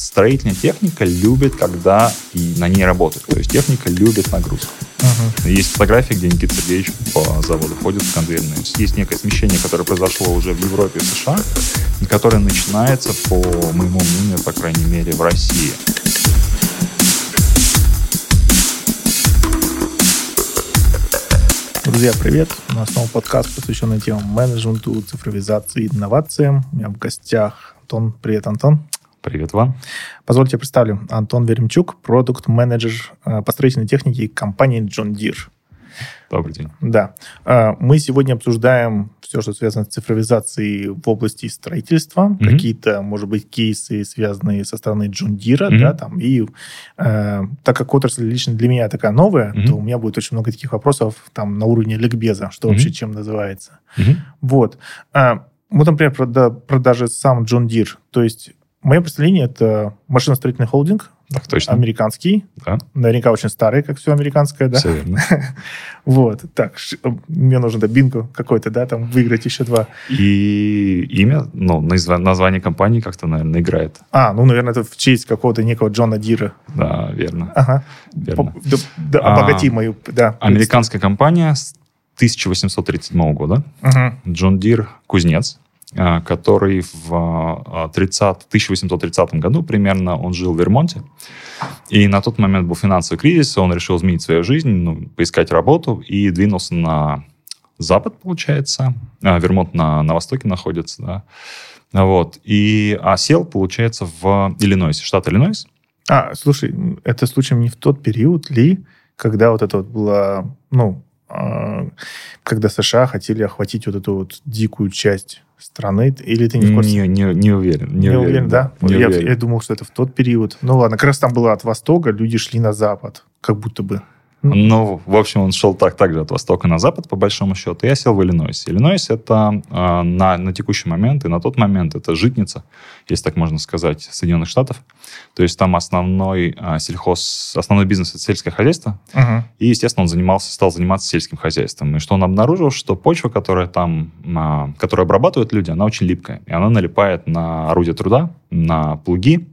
строительная техника любит, когда и на ней работают. То есть техника любит нагрузку. Uh-huh. Есть фотографии, где Никита Сергеевич по заводу ходит в конвейерные. Есть некое смещение, которое произошло уже в Европе и США, и которое начинается, по моему мнению, по крайней мере, в России. Друзья, привет! У нас снова подкаст, посвященный темам менеджменту, цифровизации и инновациям. У меня в гостях Антон. Привет, Антон. Привет вам. Позвольте представлю. Антон Веремчук, продукт-менеджер э, по строительной технике компании John Deere. Добрый день. Да. Э, мы сегодня обсуждаем все, что связано с цифровизацией в области строительства, mm-hmm. какие-то, может быть, кейсы, связанные со стороны John Deere, mm-hmm. да, там, и э, так как отрасль лично для меня такая новая, mm-hmm. то у меня будет очень много таких вопросов там на уровне ликбеза, что mm-hmm. вообще чем называется. Mm-hmm. Вот. Э, вот, например, про, да, про даже сам John Deere. То есть Мое представление это машиностроительный холдинг. Так точно. Американский. Да. Наверняка очень старый, как все американское, да? Все верно. вот. Так, мне нужно да, бинго какой-то, да, там выиграть еще два. И имя, ну, название компании как-то, наверное, играет. А, ну, наверное, это в честь какого-то некого Джона Дира. Да, верно. Ага. Верно. Да, да, обогати а, мою, да. Американская компания с 1837 года. Угу. Джон Дир кузнец а, который в 30, а, 1830 году примерно он жил в Вермонте. И на тот момент был финансовый кризис, он решил изменить свою жизнь, ну, поискать работу и двинулся на запад, получается. А, Вермонт на, на востоке находится, да. Вот. И осел, получается, в Иллинойсе, штат Иллинойс. А, слушай, это случаем не в тот период ли, когда вот это вот было, ну, когда США хотели охватить вот эту вот дикую часть страны, или ты не в курсе? Не, не, не уверен. Не, не уверен, уверен, да? Не я, уверен. я думал, что это в тот период. Ну ладно, как раз там было от востока, люди шли на запад, как будто бы. Ну, в общем, он шел так, так же от востока на запад, по большому счету. Я сел в Иллинойс. Иллинойс — это э, на, на текущий момент и на тот момент это житница, если так можно сказать, Соединенных Штатов. То есть там основной э, сельхоз, основной бизнес — это сельское хозяйство. Uh-huh. И, естественно, он занимался, стал заниматься сельским хозяйством. И что он обнаружил, что почва, которая там, э, которую обрабатывают люди, она очень липкая. И она налипает на орудия труда, на плуги.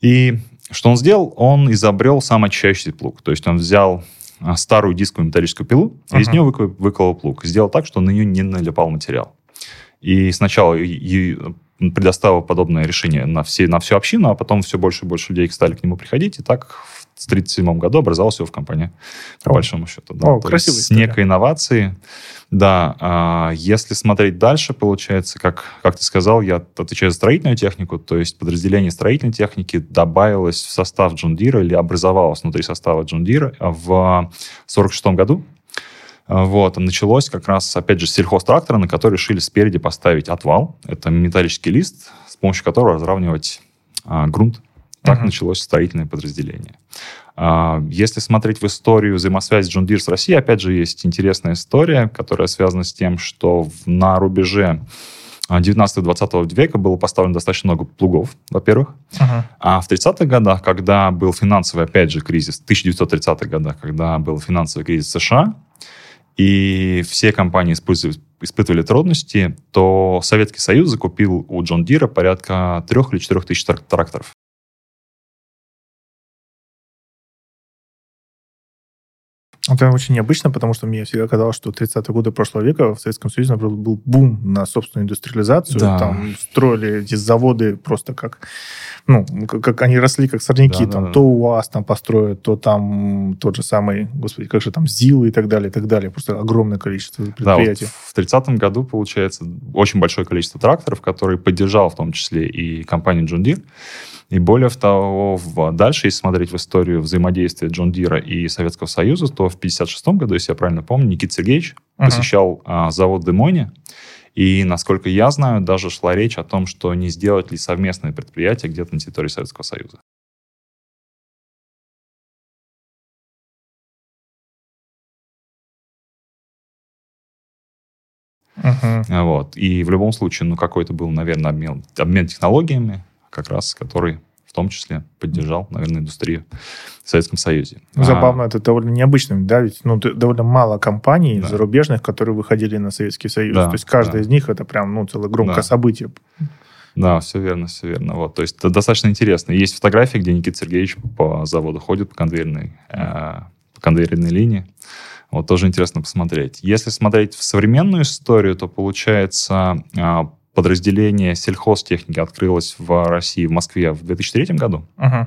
И что он сделал? Он изобрел сам очищающий плуг. То есть он взял а, старую дисковую металлическую пилу, uh-huh. и из нее выколол, выколол плуг. Сделал так, что на нее не налипал материал. И сначала и предоставил подобное решение на, все, на всю общину, а потом все больше и больше людей стали к нему приходить, и так в 1937 году образовалась его в компании, по О. большому счету. Да. О, То красивая С некой инновацией. Да, а, если смотреть дальше, получается, как, как ты сказал, я отвечаю за строительную технику, то есть подразделение строительной техники добавилось в состав John Deere или образовалось внутри состава John Deere в 1946 году. Вот, началось как раз, опять же, с сельхозтрактора, на который решили спереди поставить отвал. Это металлический лист, с помощью которого разравнивать а, грунт. Так uh-huh. началось строительное подразделение. А, если смотреть в историю взаимосвязи John Deere с Россией, опять же, есть интересная история, которая связана с тем, что на рубеже 19-20 века было поставлено достаточно много плугов, во-первых. Uh-huh. А в 30-х годах, когда был финансовый, опять же, кризис, в 1930-х годах, когда был финансовый кризис США, и все компании испытывали трудности, то Советский Союз закупил у Джон Дира порядка трех или четырех тысяч тракторов. Это очень необычно, потому что мне всегда казалось, что 30-е годы прошлого века в Советском Союзе, например, был бум на собственную индустриализацию. Да. Там строили эти заводы просто как... Ну, как, как они росли, как сорняки. Да, там да, то УАЗ там построят, то там тот же самый, господи, как же там ЗИЛ и так далее, и так далее. Просто огромное количество предприятий. Да, вот в 30-м году, получается, очень большое количество тракторов, которые поддержал в том числе и компания John Deere. И более того, в, дальше, если смотреть в историю взаимодействия Джон Дира и Советского Союза, то в 1956 году, если я правильно помню, Никита Сергеевич uh-huh. посещал а, завод Демони, и, насколько я знаю, даже шла речь о том, что не сделать ли совместное предприятие где-то на территории Советского Союза. Uh-huh. Вот. И в любом случае, ну, какой-то был, наверное, обмен, обмен технологиями, как раз который в том числе поддержал, наверное, индустрию в Советском Союзе. Ну, забавно, а, это довольно необычно, да, ведь ну, довольно мало компаний да. зарубежных, которые выходили на Советский Союз. Да, То есть каждая да. из них это прям ну, целое громкое да. событие. Да, все верно, все верно. Вот, то есть это достаточно интересно. Есть фотографии, где Никита Сергеевич по заводу ходит по конвейерной, э, по конвейерной линии. Вот тоже интересно посмотреть. Если смотреть в современную историю, то получается э, подразделение сельхозтехники открылось в России, в Москве в 2003 году. Uh-huh.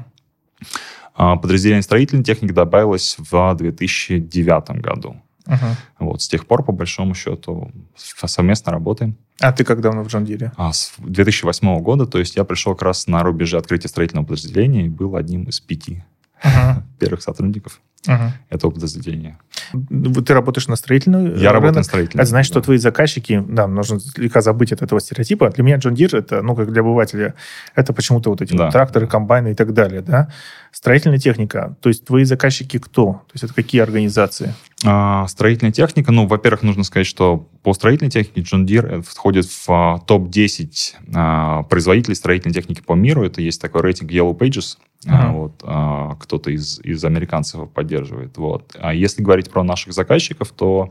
Подразделение строительной техники добавилось в 2009 году. Uh-huh. Вот, с тех пор, по большому счету, совместно работаем. А ты как давно в Джон Дире? А, с 2008 года, то есть я пришел как раз на рубеже открытия строительного подразделения и был одним из пяти uh-huh. первых сотрудников uh-huh. этого подразделения. Ты работаешь на строительную? Я работаю на строительную. Это значит, да. что твои заказчики, да, нужно слегка забыть от этого стереотипа. Для меня John Deere, это, ну, как для обывателя, это почему-то вот эти да. вот тракторы, комбайны и так далее, да? Строительная техника, то есть твои заказчики кто? То есть это какие организации? А, строительная техника, ну, во-первых, нужно сказать, что по строительной технике John Deere входит в а, топ-10 а, производителей строительной техники по миру. Это есть такой рейтинг Yellow Pages. Uh-huh. Вот, кто-то из, из американцев его поддерживает. Вот. А если говорить про наших заказчиков, то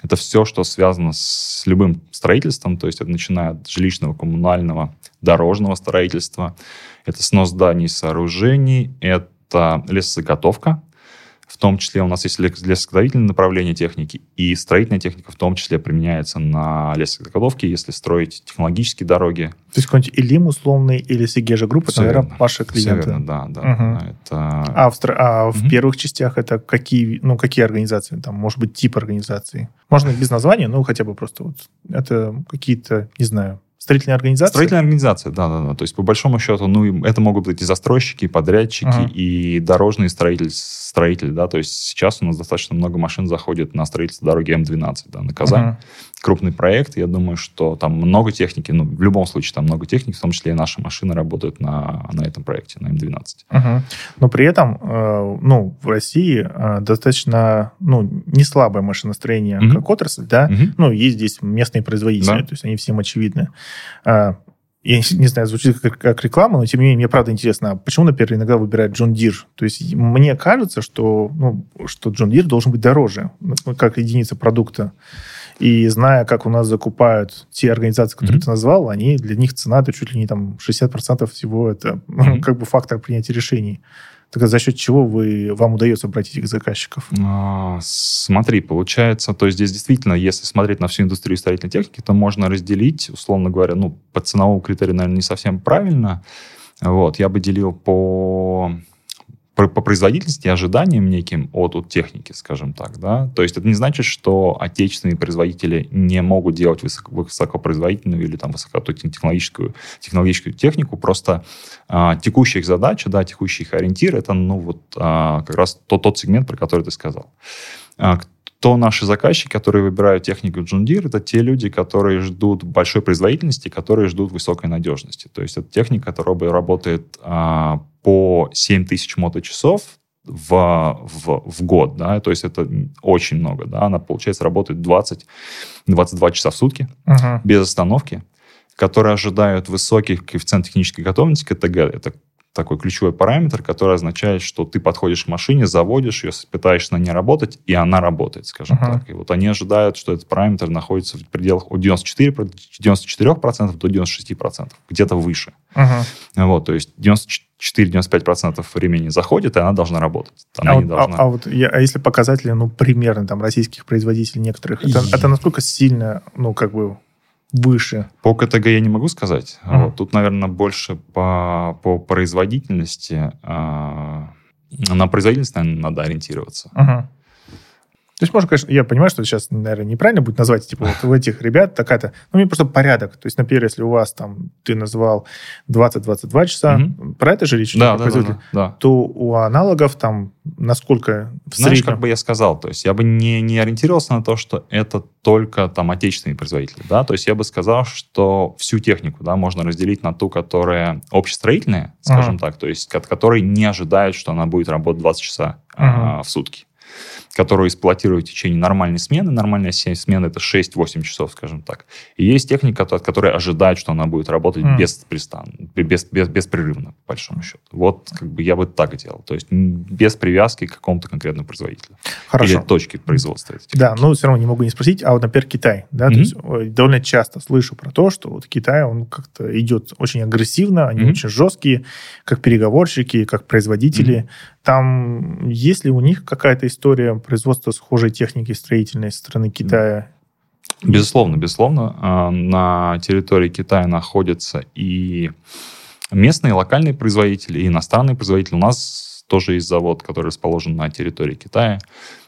это все, что связано с любым строительством, то есть это начиная от жилищного, коммунального, дорожного строительства, это снос зданий сооружений, это лесозаготовка, в том числе у нас есть лесозаготовительное направление техники, и строительная техника в том числе применяется на лесозаготовке, если строить технологические дороги. То есть какой-нибудь Илим условный или Сигежа группа, это, наверное, ваши клиенты. Все верно, да. да, угу. это... А, в, а угу. в первых частях это какие, ну, какие организации? Там, может быть, тип организации? Можно без названия, но хотя бы просто вот это какие-то, не знаю, Строительная организация? Строительная организация, да, да, да. То есть, по большому счету, ну, это могут быть и застройщики, и подрядчики, ага. и дорожные строители, строители, да. То есть сейчас у нас достаточно много машин заходит на строительство дороги М12, да, на Казань. Ага. Крупный проект. Я думаю, что там много техники, ну, в любом случае там много техники, в том числе и наши машины работают на, на этом проекте, на М12. Ага. Но при этом, э, ну, в России э, достаточно, ну, не слабое машиностроение угу. как отрасль, да. Угу. Ну, есть здесь местные производители, да. то есть они всем очевидны. А, я не знаю, звучит как, как реклама, но тем не менее, мне правда интересно, а почему, например, иногда выбирают John Deere? То есть мне кажется, что, ну, что John Deere должен быть дороже, ну, как единица продукта. И зная, как у нас закупают те организации, которые mm-hmm. ты назвал, они, для них цена это чуть ли не там 60% всего, это mm-hmm. как бы фактор принятия решений. Так за счет чего вы, вам удается брать этих заказчиков? А, смотри, получается, то есть здесь действительно, если смотреть на всю индустрию строительной техники, то можно разделить, условно говоря, ну, по ценовому критерию, наверное, не совсем правильно. Вот, я бы делил по по производительности и ожиданиям неким от, от техники, скажем так, да. То есть это не значит, что отечественные производители не могут делать высоко, высокопроизводительную или там высокотехнологическую технологическую технику, просто а, текущая их задача, да, текущий их ориентир, это, ну, вот а, как раз тот, тот сегмент, про который ты сказал. А, то наши заказчики, которые выбирают технику John Deere, это те люди, которые ждут большой производительности, которые ждут высокой надежности. То есть это техника, которая работает а, по 7 тысяч моточасов в, в, в год, да, то есть это очень много, да, она, получается, работает 20-22 часа в сутки uh-huh. без остановки, которые ожидают высоких коэффициент технической готовности, КТГ, это такой ключевой параметр, который означает, что ты подходишь к машине, заводишь ее, пытаешься на ней работать, и она работает, скажем uh-huh. так. И вот они ожидают, что этот параметр находится в пределах от 94, 94% до 96%, где-то выше. Uh-huh. Вот, то есть 94-95% времени заходит, и она должна работать. Она а, вот, должна... а, а вот я, а если показатели, ну, примерно там российских производителей некоторых, это, и... это насколько сильно, ну, как бы выше? По КТГ я не могу сказать. Mm. Вот, тут, наверное, больше по, по производительности. Э, на производительность, наверное, надо ориентироваться. Uh-huh. То есть можно, конечно, я понимаю, что сейчас, наверное, неправильно будет назвать, типа, вот у этих ребят такая-то, ну, мне просто порядок. То есть, например, если у вас там, ты назвал 20-22 часа, угу. про это же речь да, да, да, да, да. то у аналогов там насколько в Знаешь, среднем... как бы я сказал, то есть я бы не, не ориентировался на то, что это только там отечественные производители, да, то есть я бы сказал, что всю технику, да, можно разделить на ту, которая общестроительная, скажем uh-huh. так, то есть от которой не ожидают, что она будет работать 20 часа uh-huh. а, в сутки которую эксплуатируют в течение нормальной смены. Нормальная смена это 6-8 часов, скажем так. И есть техника, от которой ожидают, что она будет работать mm. без, пристан, без, без, беспрерывно, по большому счету. Вот как бы я бы так делал. То есть без привязки к какому-то конкретному производителю. Хорошо. Или точке производства. Да, но все равно не могу не спросить. А вот, например, Китай. Да, mm-hmm. то есть довольно часто слышу про то, что вот Китай, он как-то идет очень агрессивно, они mm-hmm. очень жесткие, как переговорщики, как производители. Там есть ли у них какая-то история производства схожей техники строительной со стороны Китая? Безусловно, безусловно. А, на территории Китая находятся и местные, локальные производители, и иностранные производители. У нас тоже есть завод, который расположен на территории Китая,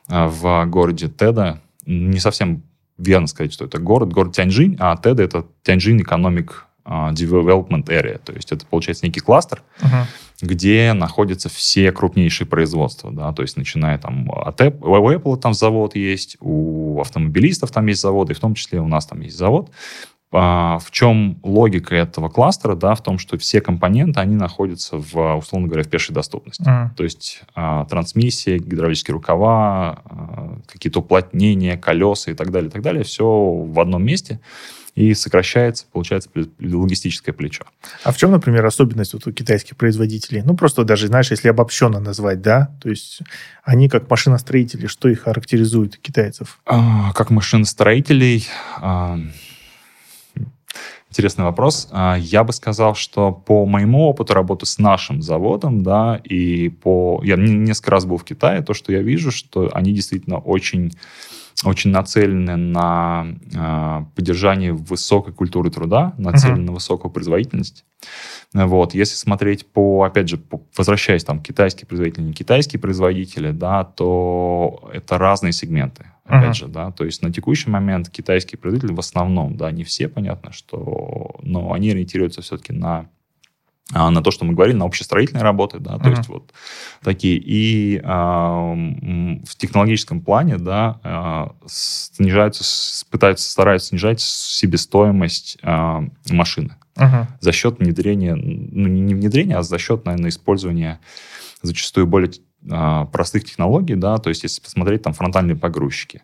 а, в городе Теда. Не совсем верно сказать, что это город. Город Тяньжинь, а Теда — это Тяньжинь а, Development Area. То есть это, получается, некий кластер, uh-huh. где находятся все крупнейшие производства. Да? То есть начиная там от Apple, у Apple там завод есть, у автомобилистов там есть завод, и в том числе у нас там есть завод. А, в чем логика этого кластера? Да, в том, что все компоненты, они находятся, в, условно говоря, в пешей доступности. Uh-huh. То есть а, трансмиссия, гидравлические рукава, а, какие-то уплотнения, колеса и так далее, и так далее, все в одном месте и сокращается, получается, логистическое плечо. А в чем, например, особенность вот у китайских производителей? Ну, просто даже, знаешь, если обобщенно назвать, да, то есть они как машиностроители, что их характеризует китайцев? А, как машиностроителей... А... Интересный вопрос. А, я бы сказал, что по моему опыту работы с нашим заводом, да, и по... Я несколько раз был в Китае, то, что я вижу, что они действительно очень очень нацелены на э, поддержание высокой культуры труда, нацелены uh-huh. на высокую производительность. Вот. Если смотреть по, опять же, по, возвращаясь там китайские производители, не китайские производители, да, то это разные сегменты. Опять uh-huh. же, да, то есть на текущий момент китайские производители в основном, да, не все, понятно, что, но они ориентируются все-таки на на то, что мы говорили, на общестроительные работы, да, то uh-huh. есть вот такие. И а, в технологическом плане, да, а, снижаются, пытаются, стараются снижать себестоимость а, машины uh-huh. за счет внедрения, ну, не внедрения, а за счет, наверное, использования зачастую более а, простых технологий, да, то есть если посмотреть там фронтальные погрузчики,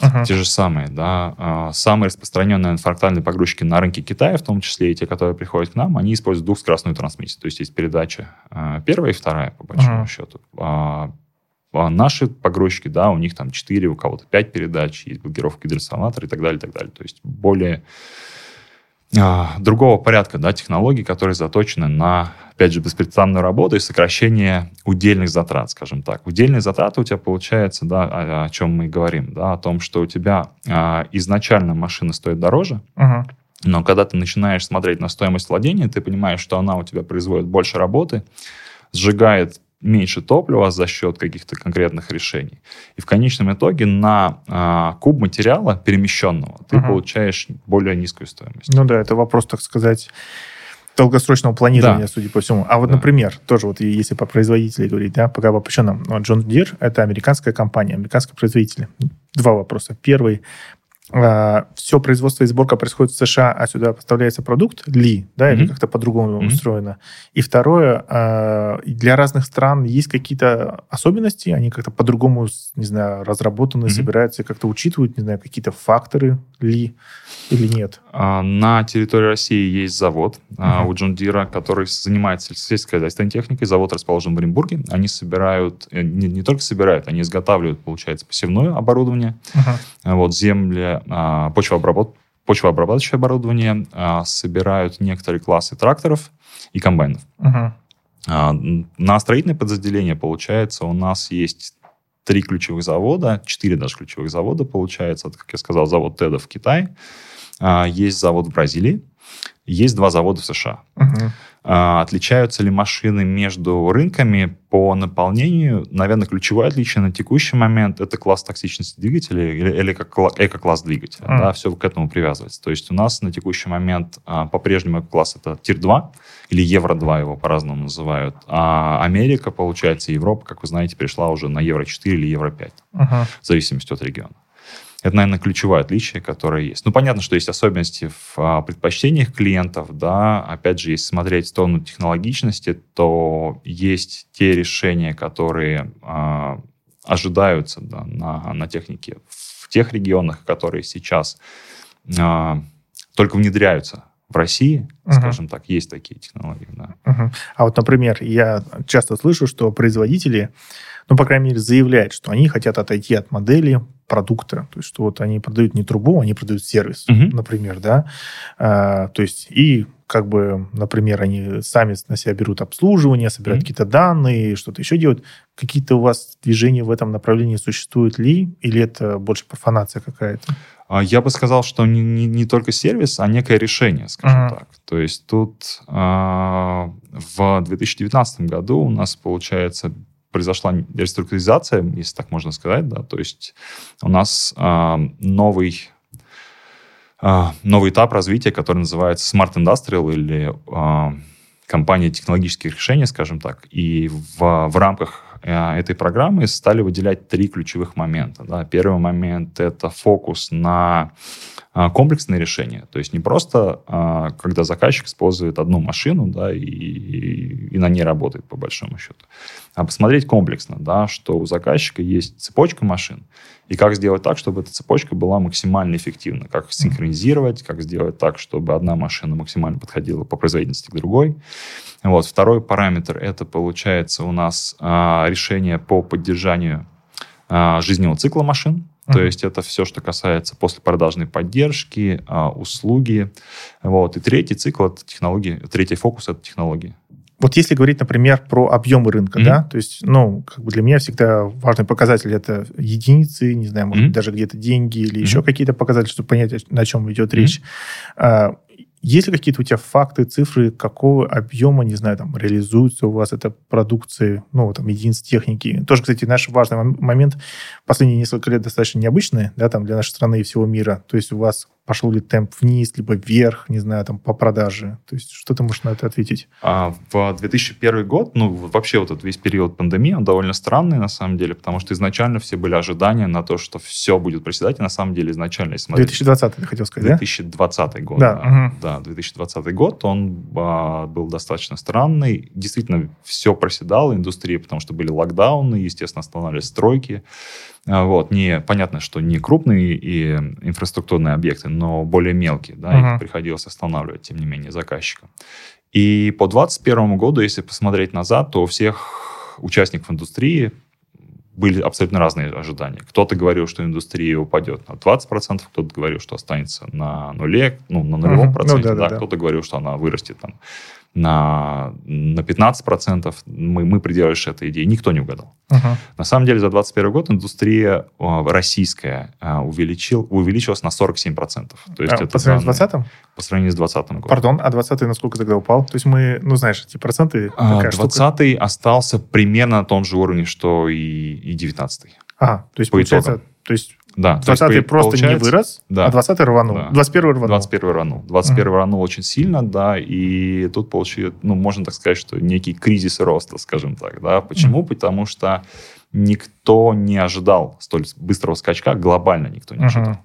uh-huh. те же самые, да, а, самые распространенные фронтальные погрузчики на рынке Китая, в том числе и те, которые приходят к нам, они используют двухскоростную трансмиссию, то есть есть передача а, первая и вторая, по большому uh-huh. счету. А наши погрузчики, да, у них там 4, у кого-то 5 передач, есть блокировка гидротрансформатора и так далее, и так далее. То есть более а, другого порядка да, технологий, которые заточены на, опять же, беспрестанную работу и сокращение удельных затрат, скажем так. Удельные затраты у тебя получается, да, о, о чем мы говорим, да, о том, что у тебя а, изначально машина стоит дороже, uh-huh. но когда ты начинаешь смотреть на стоимость владения, ты понимаешь, что она у тебя производит больше работы, сжигает меньше топлива за счет каких-то конкретных решений. И в конечном итоге на а, куб материала перемещенного ты угу. получаешь более низкую стоимость. Ну да, это вопрос, так сказать, долгосрочного планирования, да. судя по всему. А вот, да. например, тоже вот если по производителю говорить, да, пока вообще нам John Deere это американская компания, американский производитель. Два вопроса. Первый, все производство и сборка происходит в США, а сюда поставляется продукт ли, да, mm-hmm. или как-то по-другому mm-hmm. устроено. И второе, а, для разных стран есть какие-то особенности, они как-то по-другому, не знаю, разработаны, mm-hmm. собираются, как-то учитывают, не знаю, какие-то факторы ли или нет? А, на территории России есть завод uh-huh. у Джон Дира, который занимается сельскохозяйственной техникой. Завод расположен в Оренбурге. Они собирают, э, не, не только собирают, они изготавливают, получается, посевное оборудование, uh-huh. вот земли, а, почвообработ, почвообрабатывающее оборудование, а, собирают некоторые классы тракторов и комбайнов. Uh-huh. На строительное подразделение, получается, у нас есть три ключевых завода, четыре даже ключевых завода, получается, как я сказал, завод Теда в Китае, а, есть завод в Бразилии, есть два завода в США. Uh-huh. Отличаются ли машины между рынками по наполнению? Наверное, ключевое отличие на текущий момент это класс токсичности двигателя или, или эко-класс двигателя. Uh-huh. Да, все к этому привязывается. То есть у нас на текущий момент а, по-прежнему класс это Тир-2 или Евро-2 его по-разному называют. А Америка, получается, Европа, как вы знаете, перешла уже на Евро-4 или Евро-5 uh-huh. в зависимости от региона. Это, наверное, ключевое отличие, которое есть. Ну, понятно, что есть особенности в а, предпочтениях клиентов, да. Опять же, если смотреть в сторону технологичности, то есть те решения, которые а, ожидаются да, на, на технике в тех регионах, которые сейчас э, только внедряются в России, uh-huh. скажем так, есть такие технологии. Да. Uh-huh. А вот, например, я часто слышу, что производители, ну, по крайней мере, заявляют, что они хотят отойти от модели продукта. То есть, что вот они продают не трубу, они продают сервис, uh-huh. например, да. А, то есть, и как бы, например, они сами на себя берут обслуживание, собирают mm-hmm. какие-то данные, что-то еще делают. Какие-то у вас движения в этом направлении существуют ли? Или это больше профанация какая-то? А, я бы сказал, что не, не, не только сервис, а некое решение, скажем uh-huh. так. То есть тут а, в 2019 году у нас, получается, произошла реструктуризация, если так можно сказать, да, то есть у нас а, новый а, новый этап развития, который называется Smart Industrial или а, компания технологических решений, скажем так. И в, в рамках а, этой программы стали выделять три ключевых момента. Да. Первый момент – это фокус на комплексные решения. То есть не просто, а, когда заказчик использует одну машину, да, и, и, на ней работает, по большому счету, а посмотреть комплексно, да, что у заказчика есть цепочка машин, и как сделать так, чтобы эта цепочка была максимально эффективна, как синхронизировать, как сделать так, чтобы одна машина максимально подходила по производительности к другой. Вот. Второй параметр – это, получается, у нас а, решение по поддержанию жизненного цикла машин, то есть это все, что касается послепродажной поддержки, а, услуги. Вот. И третий цикл это технологии, третий фокус это технологии. Вот если говорить, например, про объемы рынка, mm-hmm. да, то есть, ну, как бы для меня всегда важный показатель это единицы, не знаю, может mm-hmm. быть, даже где-то деньги или mm-hmm. еще какие-то показатели, чтобы понять, на чем идет mm-hmm. речь. А, есть ли какие-то у тебя факты, цифры, какого объема, не знаю, там, реализуется у вас эта продукция, ну, там, единиц техники? Тоже, кстати, наш важный момент, последние несколько лет достаточно необычный, да, там, для нашей страны и всего мира. То есть у вас пошел ли темп вниз, либо вверх, не знаю, там, по продаже? То есть что ты можешь на это ответить? А, в 2001 год, ну, вообще вот этот весь период пандемии, он довольно странный, на самом деле, потому что изначально все были ожидания на то, что все будет проседать, и на самом деле изначально, если смотреть... 2020, ты хотел сказать, 2020 да? год, да. Да, угу. да, 2020 год, он а, был достаточно странный. Действительно, все проседало, индустрия, потому что были локдауны, естественно, останавливались стройки, вот, не, понятно, что не крупные и инфраструктурные объекты, но более мелкие, да, uh-huh. их приходилось останавливать, тем не менее, заказчикам. И по 2021 году, если посмотреть назад, то у всех участников индустрии были абсолютно разные ожидания. Кто-то говорил, что индустрия упадет на 20%, кто-то говорил, что останется на нуле, ну, на нулевом uh-huh. проценте, ну, да, да, да. кто-то говорил, что она вырастет там на, на 15%. Мы, мы придерживались этой идеи. Никто не угадал. Uh-huh. На самом деле за 2021 год индустрия российская увеличил, увеличилась на 47%. То есть а, это по сравнению с 20 По сравнению с 2020 годом. Пардон, а 20 насколько тогда упал? То есть мы, ну знаешь, эти проценты... 20 а, остался примерно на том же уровне, что и, и 19 А, то есть по получается... Итогам. То есть да, 20 просто не вырос, да, а 20 рванул. Да, 21 рванул. 21 рванул. 21 uh-huh. рванул очень сильно, да, и тут получилось, ну, можно так сказать, что некий кризис роста, скажем так, да. Почему? Uh-huh. Потому что никто не ожидал столь быстрого скачка, глобально никто не ожидал. Uh-huh.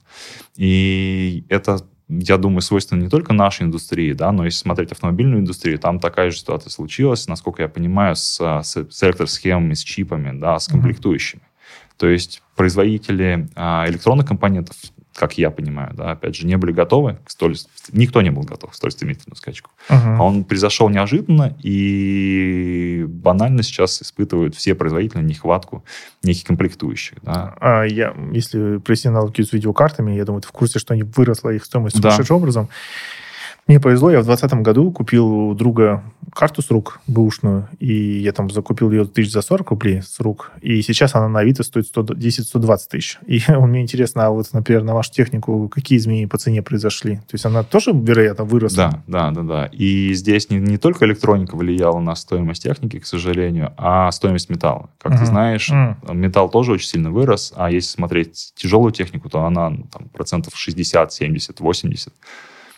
И это я думаю, свойственно не только нашей индустрии, да, но если смотреть автомобильную индустрию, там такая же ситуация случилась, насколько я понимаю, с, с, с электросхемами, с чипами, да, с комплектующими. То есть производители а, электронных компонентов, как я понимаю, да, опять же, не были готовы к столь... Никто не был готов к столь стремительному скачку. Uh-huh. Он произошел неожиданно, и банально сейчас испытывают все производители нехватку неких комплектующих. Да. А я, если провести аналогию с видеокартами, я думаю, ты в курсе, что они выросла их стоимость да. сумасшедшим образом. Мне повезло, я в 2020 году купил у друга карту с рук бэушную, и я там закупил ее тысяч за 40 рублей с рук, и сейчас она на Авито стоит 10-120 тысяч. И мне интересно, а вот, например, на вашу технику какие изменения по цене произошли? То есть она тоже, вероятно, выросла? Да, да, да, да. И здесь не, не только электроника влияла на стоимость техники, к сожалению, а стоимость металла. Как uh-huh. ты знаешь, uh-huh. металл тоже очень сильно вырос, а если смотреть тяжелую технику, то она там, процентов 60, 70, 80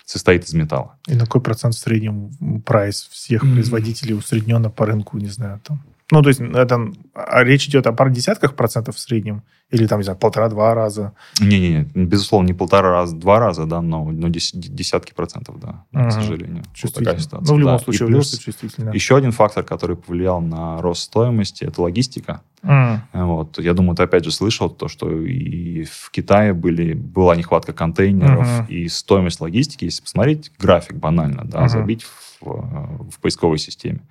состоит из металла. И на какой процент в среднем прайс всех mm-hmm. производителей усредненно по рынку, не знаю, там? Ну, то есть это а речь идет о пар десятках процентов в среднем? Или там, не знаю, полтора-два раза? Не-не-не, безусловно, не полтора раза, два раза, да, но, но десятки процентов, да, uh-huh. к сожалению. Вот такая ситуация. Ну, в любом да. случае, плюс чувствительно. Еще один фактор, который повлиял на рост стоимости, это логистика. Mm. Вот. Я думаю, ты опять же слышал то, что и в Китае были, была нехватка контейнеров, uh-huh. и стоимость логистики, если посмотреть график банально, да, uh-huh. забить в, в поисковой системе,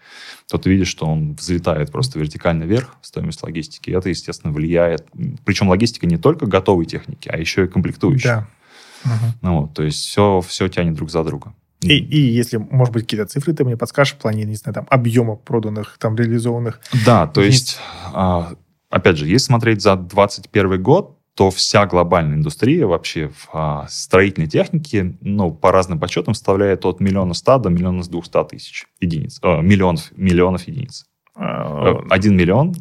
то ты видишь, что он взлетает просто вертикально вверх, стоимость логистики. И это, естественно, влияет. Причем логистика не только готовой техники, а еще и комплектующей. Да. Uh-huh. Ну, вот, то есть все, все тянет друг за друга. И, и если, может быть, какие-то цифры ты мне подскажешь в плане, не знаю, там, объема проданных, там, реализованных? Да, то есть, а, опять же, если смотреть за 2021 год, то вся глобальная индустрия вообще в а, строительной технике, ну, по разным подсчетам, составляет от миллиона ста до миллиона с двухсот тысяч единиц. Э, миллионов, миллионов единиц. А, Один миллион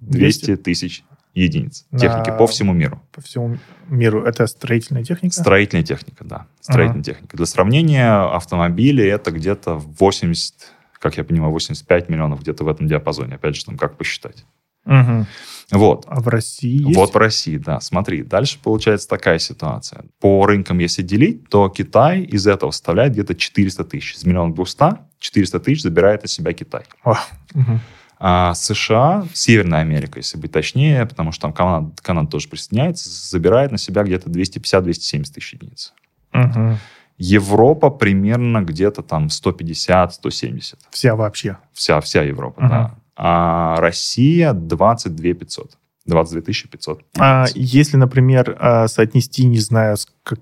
двести тысяч единиц техники на... по всему миру. По всему миру. Это строительная техника? Строительная техника, да. Строительная ага. техника. Для сравнения, автомобили это где-то 80, как я понимаю, 85 миллионов, где-то в этом диапазоне. Опять же, там как посчитать. Угу. Вот. А в России есть? Вот в России, да. Смотри, дальше получается такая ситуация. По рынкам, если делить, то Китай из этого составляет где-то 400 тысяч. Из миллиона двухста 400 тысяч забирает на себя Китай. О, угу. А США, Северная Америка, если быть точнее, потому что там Канада, Канада тоже присоединяется, забирает на себя где-то 250-270 тысяч единиц. Угу. Европа примерно где-то там 150-170. Вся вообще? Вся, вся Европа, угу. да. А Россия 22 500. 22 500. А если, например, а, соотнести, не знаю, с, как,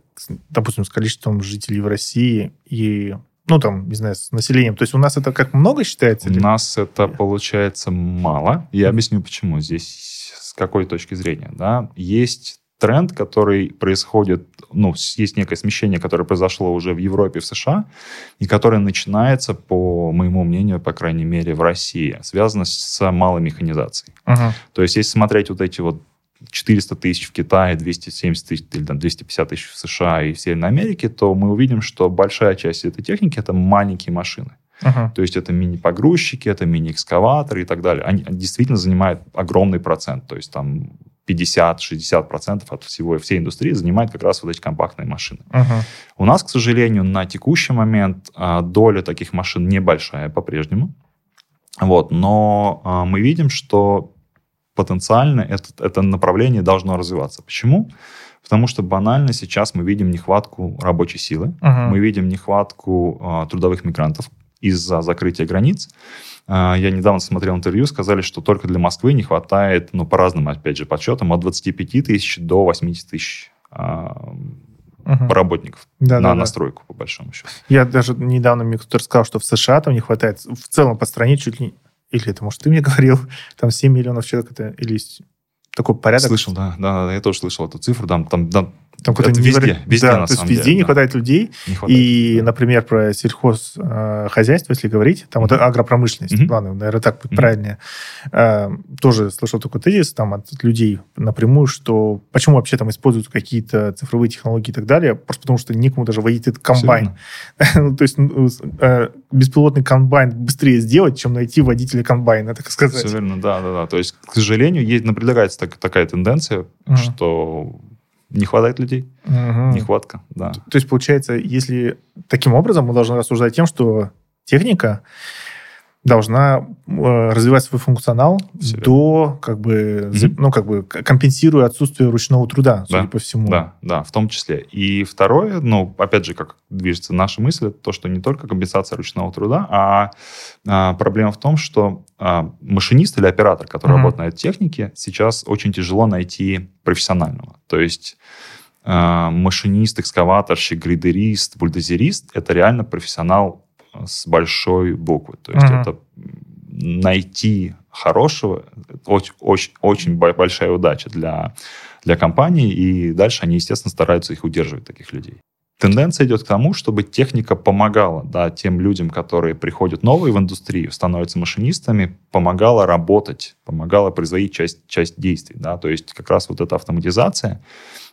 допустим, с количеством жителей в России и ну, там, не знаю, с населением. То есть у нас это как много считается? У или? нас это получается мало. Я объясню, почему. Здесь с какой точки зрения. Да? Есть тренд, который происходит, ну, есть некое смещение, которое произошло уже в Европе, в США, и которое начинается, по моему мнению, по крайней мере, в России, связано с малой механизацией. Uh-huh. То есть, если смотреть вот эти вот 400 тысяч в Китае, 270 тысяч или там, 250 тысяч в США и в Северной Америке, то мы увидим, что большая часть этой техники это маленькие машины. Uh-huh. То есть это мини-погрузчики, это мини-экскаваторы и так далее. Они действительно занимают огромный процент. То есть там 50-60% от всего, всей индустрии занимает как раз вот эти компактные машины. Uh-huh. У нас, к сожалению, на текущий момент а, доля таких машин небольшая по-прежнему. Вот, но а, мы видим, что потенциально это, это направление должно развиваться. Почему? Потому что банально сейчас мы видим нехватку рабочей силы, uh-huh. мы видим нехватку э, трудовых мигрантов из-за закрытия границ. Э, я недавно смотрел интервью, сказали, что только для Москвы не хватает, ну, по разным, опять же, подсчетам, от 25 тысяч до 80 тысяч э, uh-huh. работников да, на да, настройку, да. по большому счету. Я даже недавно мне кто-то рассказал, что в США там не хватает, в целом по стране чуть ли или это, может, ты мне говорил, там 7 миллионов человек, это, или такой порядок. Слышал, да, да, я тоже слышал эту цифру, там, там, там там это везде, везде да, на то есть везде деле, не да. хватает людей. Не хватает, и, да. например, про сельхозхозяйство, если говорить, там mm-hmm. вот агропромышленность, mm-hmm. ладно, наверное, так будет mm-hmm. правильнее. А, тоже слышал такой тезис там от людей напрямую, что почему вообще там используют какие-то цифровые технологии и так далее, просто потому что некому даже водить этот комбайн. ну, то есть ну, э, беспилотный комбайн быстрее сделать, чем найти водителя комбайна, так сказать. Все верно, да, да, да. То есть, к сожалению, есть, наблюдается так, такая тенденция, mm-hmm. что не хватает людей. Угу. Нехватка, да. То есть, получается, если таким образом мы должны рассуждать тем, что техника должна э, развивать свой функционал Все до, как бы, mm ну, как бы, компенсируя отсутствие ручного труда, судя да, по всему. Да, да, в том числе. И второе, ну, опять же, как движется наша мысль, то, что не только компенсация ручного труда, а, а проблема в том, что а, машинист или оператор, который mm работает на этой технике, сейчас очень тяжело найти профессионального. То есть а, машинист, экскаваторщик, грейдерист, бульдозерист – это реально профессионал с большой буквы. То есть uh-huh. это найти хорошего очень, очень, очень большая удача для, для компании, и дальше они, естественно, стараются их удерживать, таких людей. Тенденция идет к тому, чтобы техника помогала да, тем людям, которые приходят новые в индустрию, становятся машинистами, помогала работать, помогала производить часть, часть действий. Да? То есть как раз вот эта автоматизация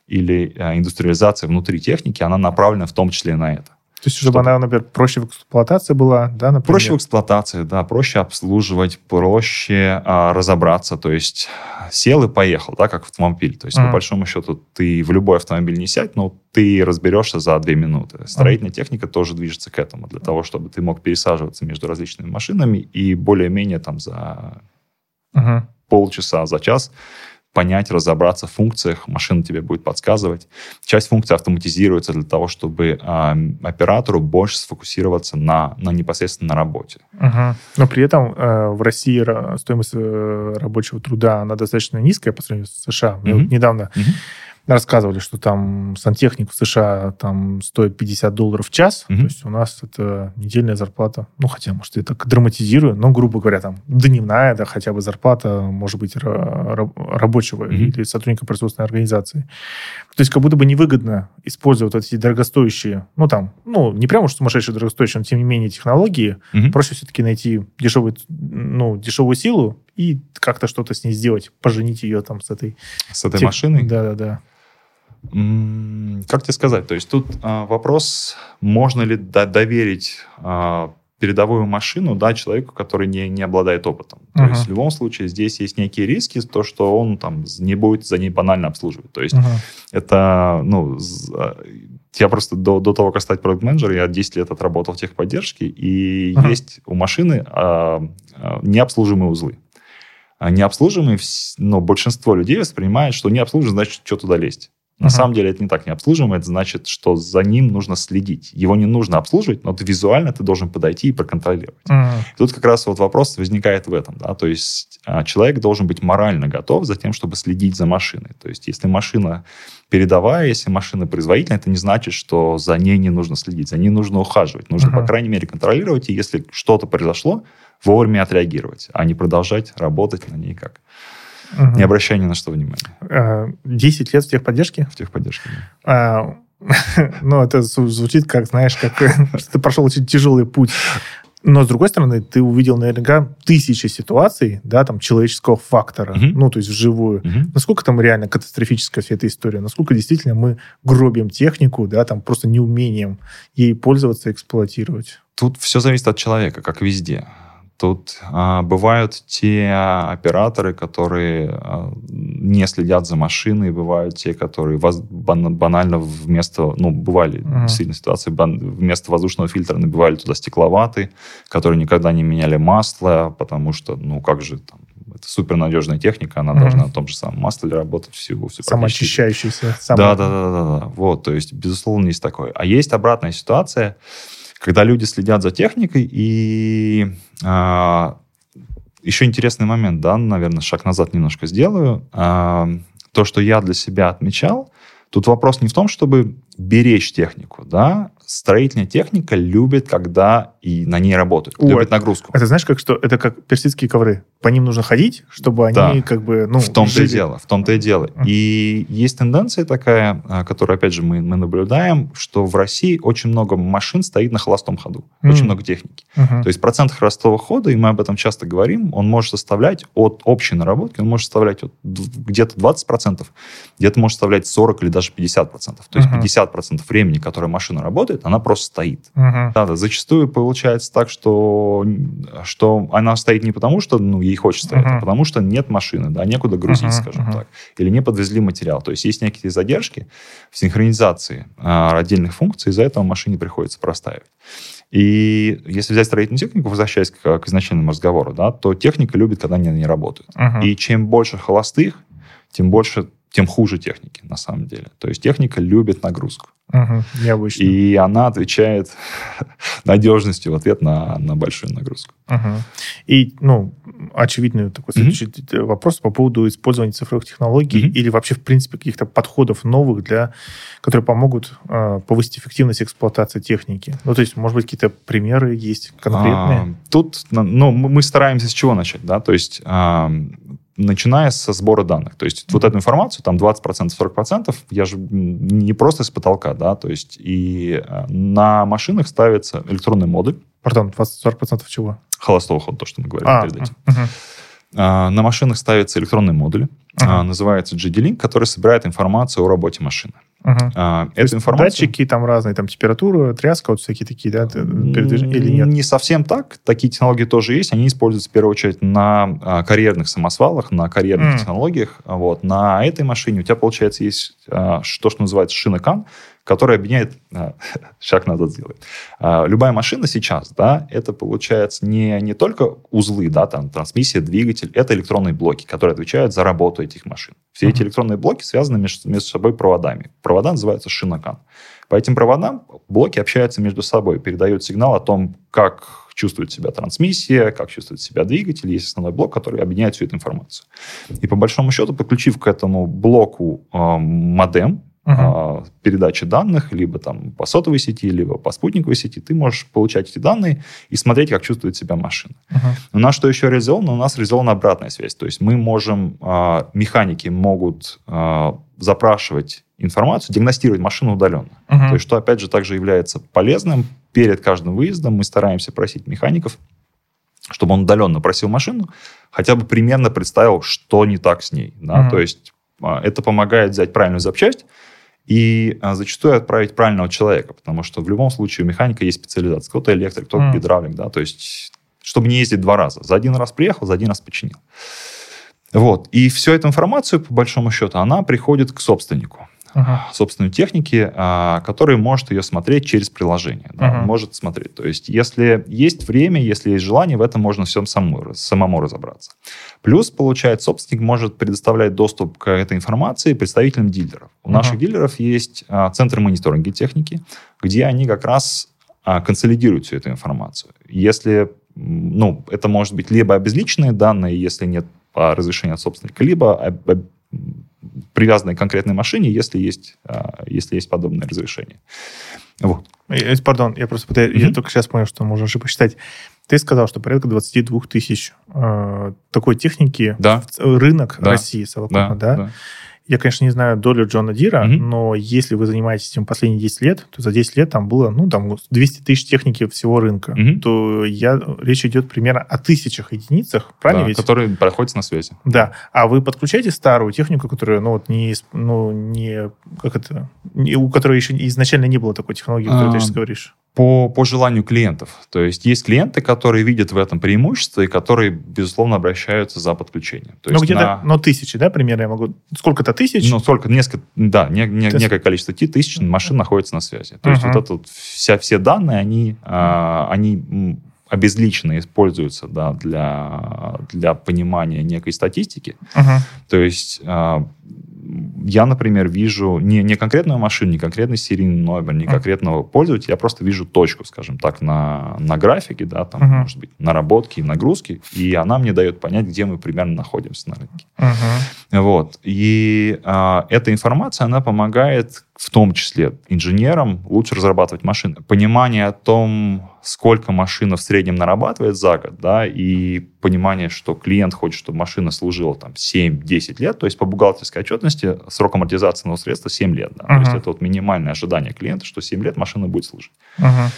или э, индустриализация внутри техники, она направлена в том числе на это. То есть, чтобы, чтобы она, например, проще в эксплуатации была, да, например? Проще в эксплуатации, да, проще обслуживать, проще а, разобраться. То есть сел и поехал, да, как автомобиль. То есть, mm. по большому счету, ты в любой автомобиль не сядь, но ты разберешься за две минуты. Строительная mm. техника тоже движется к этому, для того, чтобы ты мог пересаживаться между различными машинами и более-менее там за... Mm-hmm полчаса, за час понять, разобраться в функциях, машина тебе будет подсказывать. Часть функций автоматизируется для того, чтобы э, оператору больше сфокусироваться на, на непосредственно на работе. Угу. Но при этом э, в России стоимость э, рабочего труда, она достаточно низкая по сравнению с США. Угу. Недавно угу рассказывали, что там сантехник в США там стоит 50 долларов в час, mm-hmm. то есть у нас это недельная зарплата, ну, хотя, может, я так драматизирую, но, грубо говоря, там дневная, да, хотя бы зарплата, может быть, рабочего mm-hmm. или сотрудника производственной организации. То есть как будто бы невыгодно использовать вот эти дорогостоящие, ну, там, ну, не прямо уж сумасшедшие дорогостоящие, но, тем не менее, технологии. Mm-hmm. Проще все-таки найти дешевую, ну, дешевую силу и как-то что-то с ней сделать, поженить ее там с этой... С этой тех... машиной? Да-да-да. Как тебе сказать? То есть тут а, вопрос, можно ли доверить а, передовую машину да, человеку, который не, не обладает опытом. То uh-huh. есть в любом случае здесь есть некие риски, то, что он там не будет за ней банально обслуживать. То есть uh-huh. это, ну, а, я просто до, до того, как стать продукт-менеджером, я 10 лет отработал в техподдержке, и uh-huh. есть у машины а, необслужимые узлы. Необслуживаемые, но большинство людей воспринимает, что не обслуживаем, значит, что туда лезть. На uh-huh. самом деле это не так необслуживаемо, это значит, что за ним нужно следить. Его не нужно обслуживать, но ты визуально ты должен подойти и проконтролировать. Uh-huh. Тут как раз вот вопрос возникает в этом. Да? То есть а, человек должен быть морально готов за тем, чтобы следить за машиной. То есть если машина передовая, если машина производительная, это не значит, что за ней не нужно следить, за ней нужно ухаживать. Нужно, uh-huh. по крайней мере, контролировать, и если что-то произошло, вовремя отреагировать, а не продолжать работать на ней как угу. не обращая ни на что внимания. 10 а, лет в техподдержке? В техподдержке, да. А, ну, это звучит как, знаешь, как ты прошел очень тяжелый путь. Но, с другой стороны, ты увидел наверняка тысячи ситуаций, да, там, человеческого фактора, uh-huh. ну, то есть вживую. Uh-huh. Насколько там реально катастрофическая вся эта история? Насколько действительно мы гробим технику, да, там, просто неумением ей пользоваться, эксплуатировать? Тут все зависит от человека, как везде. Тут а, бывают те операторы, которые а, не следят за машиной, бывают те, которые воз, бан, банально вместо, ну, бывали uh-huh. действительно ситуации, бан, вместо воздушного фильтра набивали туда стекловатый, которые никогда не меняли масло, потому что, ну, как же там, это супернадежная техника, она uh-huh. должна на том же самом масле работать всю, всю Самоочищающийся. Да, да, да, да, да. Вот, то есть, безусловно, есть такое. А есть обратная ситуация, когда люди следят за техникой, и а, еще интересный момент, да, наверное, шаг назад немножко сделаю. А, то, что я для себя отмечал, тут вопрос не в том, чтобы беречь технику, да, строительная техника любит, когда и на ней работают, О, любит нагрузку. Это знаешь, как что? Это как персидские ковры. По ним нужно ходить, чтобы они да. как бы, ну, В том-то жили. и дело, в том-то и дело. Uh-huh. И есть тенденция такая, а, которую, опять же, мы, мы наблюдаем, что в России очень много машин стоит на холостом ходу. Uh-huh. Очень много техники. Uh-huh. То есть процент холостого хода, и мы об этом часто говорим, он может составлять от общей наработки, он может составлять от где-то 20%, где-то может составлять 40 или даже 50%. То есть uh-huh. 50% времени, которое машина работает, она просто стоит. Uh-huh. Да, да, зачастую получается так, что, что она стоит не потому, что ну, ей хочется uh-huh. а потому что нет машины, да, некуда грузить, uh-huh. скажем uh-huh. так. Или не подвезли материал. То есть есть некие задержки в синхронизации а, отдельных функций, из-за этого машине приходится простаивать. И если взять строительную технику, возвращаясь к, к изначальному разговору, да, то техника любит, когда они не работают. Uh-huh. И чем больше холостых, тем больше тем хуже техники, на самом деле. То есть техника любит нагрузку. Угу, необычно. И она отвечает надежностью в ответ на, на большую нагрузку. Угу. И, ну, очевидный такой следующий mm вопрос по поводу использования цифровых технологий mm или вообще, в принципе, каких-то подходов новых, для, которые помогут э, повысить эффективность эксплуатации техники. Ну, то есть, может быть, какие-то примеры есть конкретные? А, тут, ну, мы стараемся с чего начать, да, то есть начиная со сбора данных. То есть mm-hmm. вот эту информацию, там 20%, 40%, я же не просто с потолка, да, то есть и э, на машинах ставится электронный модуль. Пардон, 20-40% чего? Холостого хода, то, что мы говорили а, перед этим. Uh-huh. А, на машинах ставится электронный модуль, uh-huh. называется GD-Link, который собирает информацию о работе машины. Uh-huh. А, эту информацию... Датчики там разные, там температура, тряска, вот всякие такие, да, передвижения или нет? Не совсем так. Такие технологии тоже есть. Они используются в первую очередь на а, карьерных самосвалах, на карьерных uh-huh. технологиях. Вот. На этой машине у тебя, получается, есть а, то, что называется шинокан, который объединяет... А, шаг назад сделает. А, любая машина сейчас, да, это получается не, не только узлы, да, там, трансмиссия, двигатель, это электронные блоки, которые отвечают за работу этих машин. Все uh-huh. эти электронные блоки связаны между, между собой проводами. Провода называются шинокан. По этим проводам блоки общаются между собой, передают сигнал о том, как чувствует себя трансмиссия, как чувствует себя двигатель. Есть основной блок, который объединяет всю эту информацию. И по большому счету, подключив к этому блоку э, модем, uh-huh. передачи данных, либо там по сотовой сети, либо по спутниковой сети, ты можешь получать эти данные и смотреть, как чувствует себя машина. Uh-huh. У нас что еще реализовано? У нас реализована обратная связь. То есть мы можем, а, механики могут запрашивать информацию, диагностировать машину удаленно. Uh-huh. То есть, что, опять же, также является полезным. Перед каждым выездом мы стараемся просить механиков, чтобы он удаленно просил машину, хотя бы примерно представил, что не так с ней. Да? Uh-huh. То есть, а, это помогает взять правильную запчасть и а, зачастую отправить правильного человека, потому что в любом случае у механика есть специализация. Кто-то электрик, кто-то uh-huh. гидравлик, да, то есть, чтобы не ездить два раза. За один раз приехал, за один раз починил. Вот. И всю эту информацию, по большому счету, она приходит к собственнику uh-huh. собственной техники, а, который может ее смотреть через приложение. Да, uh-huh. Может смотреть. То есть, если есть время, если есть желание, в этом можно всем самому, самому разобраться. Плюс, получается, собственник может предоставлять доступ к этой информации представителям дилеров. У uh-huh. наших дилеров есть а, центр мониторинга техники, где они как раз а, консолидируют всю эту информацию. Если ну, это может быть либо обезличенные данные, если нет по разрешению от собственника, либо привязанной к конкретной машине, если есть, а, если есть подобное разрешение. Вот. Пардон, я просто пытаюсь, mm-hmm. я только сейчас понял, что можно же посчитать. Ты сказал, что порядка 22 тысяч э, такой техники да. рынок да. России совокупно, да? да? да. Я, конечно, не знаю долю Джона Дира, mm-hmm. но если вы занимаетесь этим последние 10 лет, то за 10 лет там было, ну, там 200 тысяч техники всего рынка. Mm-hmm. То я, речь идет примерно о тысячах единицах, правильно да, ведь? которые проходят на связи. Да. А вы подключаете старую технику, которая, ну, вот не, ну, не, как это, не, у которой еще изначально не было такой технологии, о которой а, ты сейчас говоришь? По, по желанию клиентов. То есть есть клиенты, которые видят в этом преимущество и которые, безусловно, обращаются за подключением. То ну, где-то, на... но тысячи, да, примерно я могу... Сколько-то тысяч? Ну, сколько, несколько, да, не, не, есть... некое количество тысяч машин находится на связи. То uh-huh. есть вот это вот вся, все данные, они, а, они обезличенно используются да, для, для понимания некой статистики. Uh-huh. То есть а, я, например, вижу не, не конкретную машину, не конкретный серийный номер, не конкретного пользователя, я просто вижу точку, скажем так, на, на графике, да, там, uh-huh. может быть, наработки и нагрузки, и она мне дает понять, где мы примерно находимся на рынке. Uh-huh. Вот. И а, эта информация, она помогает в том числе инженерам лучше разрабатывать машины. Понимание о том, сколько машина в среднем нарабатывает за год, да, и понимание, что клиент хочет, чтобы машина служила там 7-10 лет, то есть по бухгалтерской отчетности срок амортизации на средства 7 лет. Да, uh-huh. То есть это вот минимальное ожидание клиента, что 7 лет машина будет служить. Uh-huh.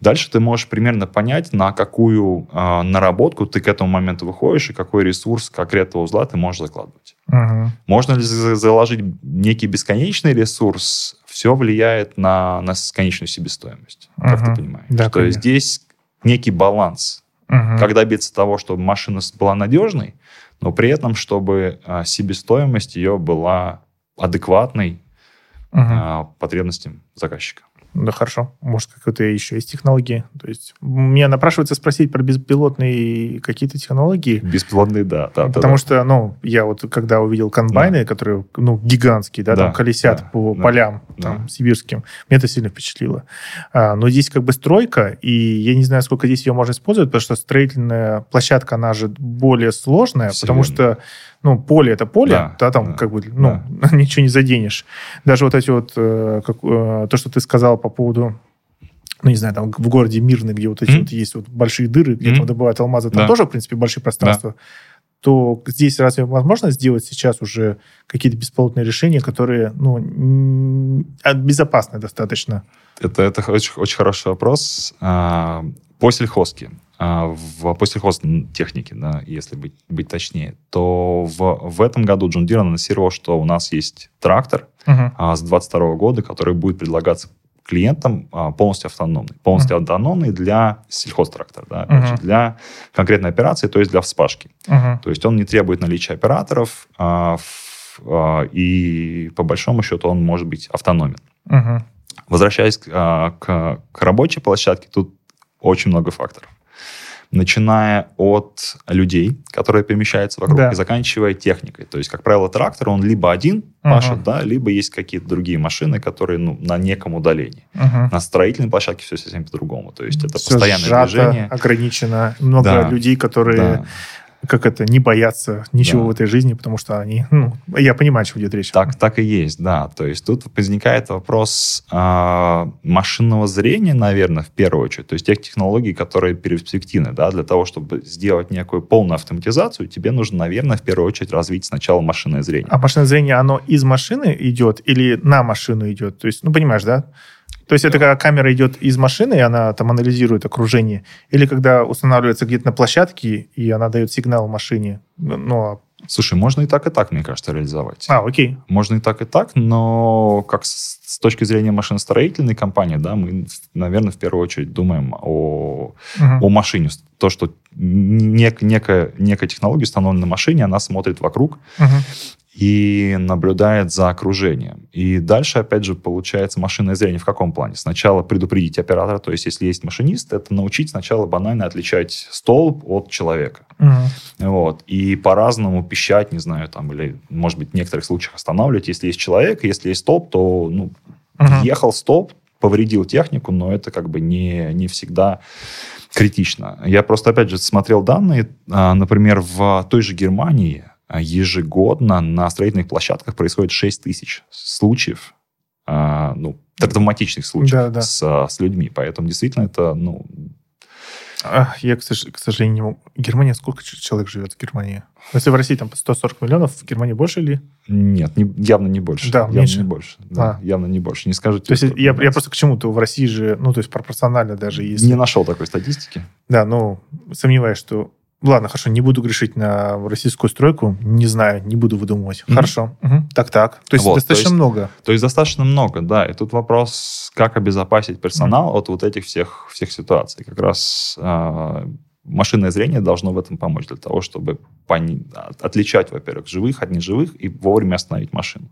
Дальше ты можешь примерно понять, на какую э, наработку ты к этому моменту выходишь и какой ресурс конкретного узла ты можешь закладывать. Uh-huh. Можно ли заложить некий бесконечный ресурс? Все влияет на, на конечную себестоимость, uh-huh. как ты понимаешь. Да, что конечно. здесь некий баланс. Uh-huh. Как добиться того, чтобы машина была надежной, но при этом, чтобы э, себестоимость ее была адекватной э, потребностям заказчика. Да, хорошо. Может, какие-то еще есть технологии? То есть мне напрашивается спросить про беспилотные какие-то технологии. Беспилотные, да. да Потому да, что, ну, я вот когда увидел комбайны, да. которые, ну, гигантские, да, да там колесят да, по да, полям да. там, сибирским, мне это сильно впечатлило. А, но здесь как бы стройка, и я не знаю, сколько здесь ее можно использовать, потому что строительная площадка, она же более сложная, Все потому верно. что ну, поле это поле, да, да там да, как бы, ну, да. ничего не заденешь. Даже вот эти вот, э, как, э, то, что ты сказал по поводу ну, не знаю, там в городе Мирный, где вот эти mm-hmm. вот есть вот большие дыры, где mm-hmm. там добывают алмазы, там да. тоже, в принципе, большие пространства. Да. То здесь разве возможно сделать сейчас уже какие-то бесплатные решения, которые, ну, безопасны достаточно? Это, это очень, очень хороший вопрос. А, по сельхозке. А, в, после хозтехники, да, если быть, быть точнее, то в, в этом году John Deere анонсировал, что у нас есть трактор uh-huh. а, с 22 года, который будет предлагаться клиентам а, полностью автономный. Полностью uh-huh. автономный для сельхозтрактора, да, uh-huh. же, для конкретной операции, то есть для вспашки. Uh-huh. То есть он не требует наличия операторов, а, в, а, и по большому счету он может быть автономен. Uh-huh. Возвращаясь а, к, к рабочей площадке, тут очень много факторов начиная от людей, которые перемещаются вокруг, да. и заканчивая техникой. То есть, как правило, трактор, он либо один пашет, uh да, либо есть какие-то другие машины, которые ну, на неком удалении. uh На строительной площадке все совсем по-другому. То есть, это все постоянное сжато, движение. ограничено. Много да. людей, которые... Да как это, не бояться ничего да. в этой жизни, потому что они, ну, я понимаю, о чем идет речь. Так, так и есть, да. То есть тут возникает вопрос э, машинного зрения, наверное, в первую очередь, то есть тех технологий, которые перспективны, да, для того, чтобы сделать некую полную автоматизацию, тебе нужно, наверное, в первую очередь развить сначала машинное зрение. А машинное зрение, оно из машины идет или на машину идет? То есть, ну, понимаешь, да? То есть это когда камера идет из машины, и она там анализирует окружение, или когда устанавливается где-то на площадке, и она дает сигнал машине. Ну, а Слушай, можно и так, и так, мне кажется, реализовать. А, окей. Можно и так, и так, но как с, с точки зрения машиностроительной компании, да, мы, наверное, в первую очередь думаем о, uh о машине. То, что нек, некая, некая технология установлена на машине, она смотрит вокруг, uh и наблюдает за окружением. И дальше, опять же, получается машинное зрение в каком плане? Сначала предупредить оператора, то есть если есть машинист, это научить сначала банально отличать столб от человека. Угу. Вот. И по-разному пищать, не знаю, там, или, может быть, в некоторых случаях останавливать. Если есть человек, если есть столб, то ну, угу. ехал столб, повредил технику, но это как бы не, не всегда критично. Я просто, опять же, смотрел данные, а, например, в той же Германии ежегодно на строительных площадках происходит 6 тысяч случаев, а, ну, травматичных случаев да, да. С, с людьми. Поэтому действительно это, ну... Я, к сожалению, не могу. Германия, сколько человек живет в Германии? Если в России там 140 миллионов, в Германии больше или? Нет, не, явно не больше. Да, явно меньше. не больше. Да, а. Явно не больше. Не скажете. То есть я, я просто к чему-то в России же, ну, то есть пропорционально даже есть. Не нашел такой статистики. Да, ну, сомневаюсь, что Ладно, хорошо, не буду грешить на российскую стройку. Не знаю, не буду выдумывать. Mm-hmm. Хорошо. Угу. Так-так. То есть вот, достаточно то есть, много. То есть достаточно много, да. И тут вопрос, как обезопасить персонал mm-hmm. от вот этих всех, всех ситуаций. Как раз э, машинное зрение должно в этом помочь для того, чтобы пони- отличать, во-первых, живых от неживых и вовремя остановить машину.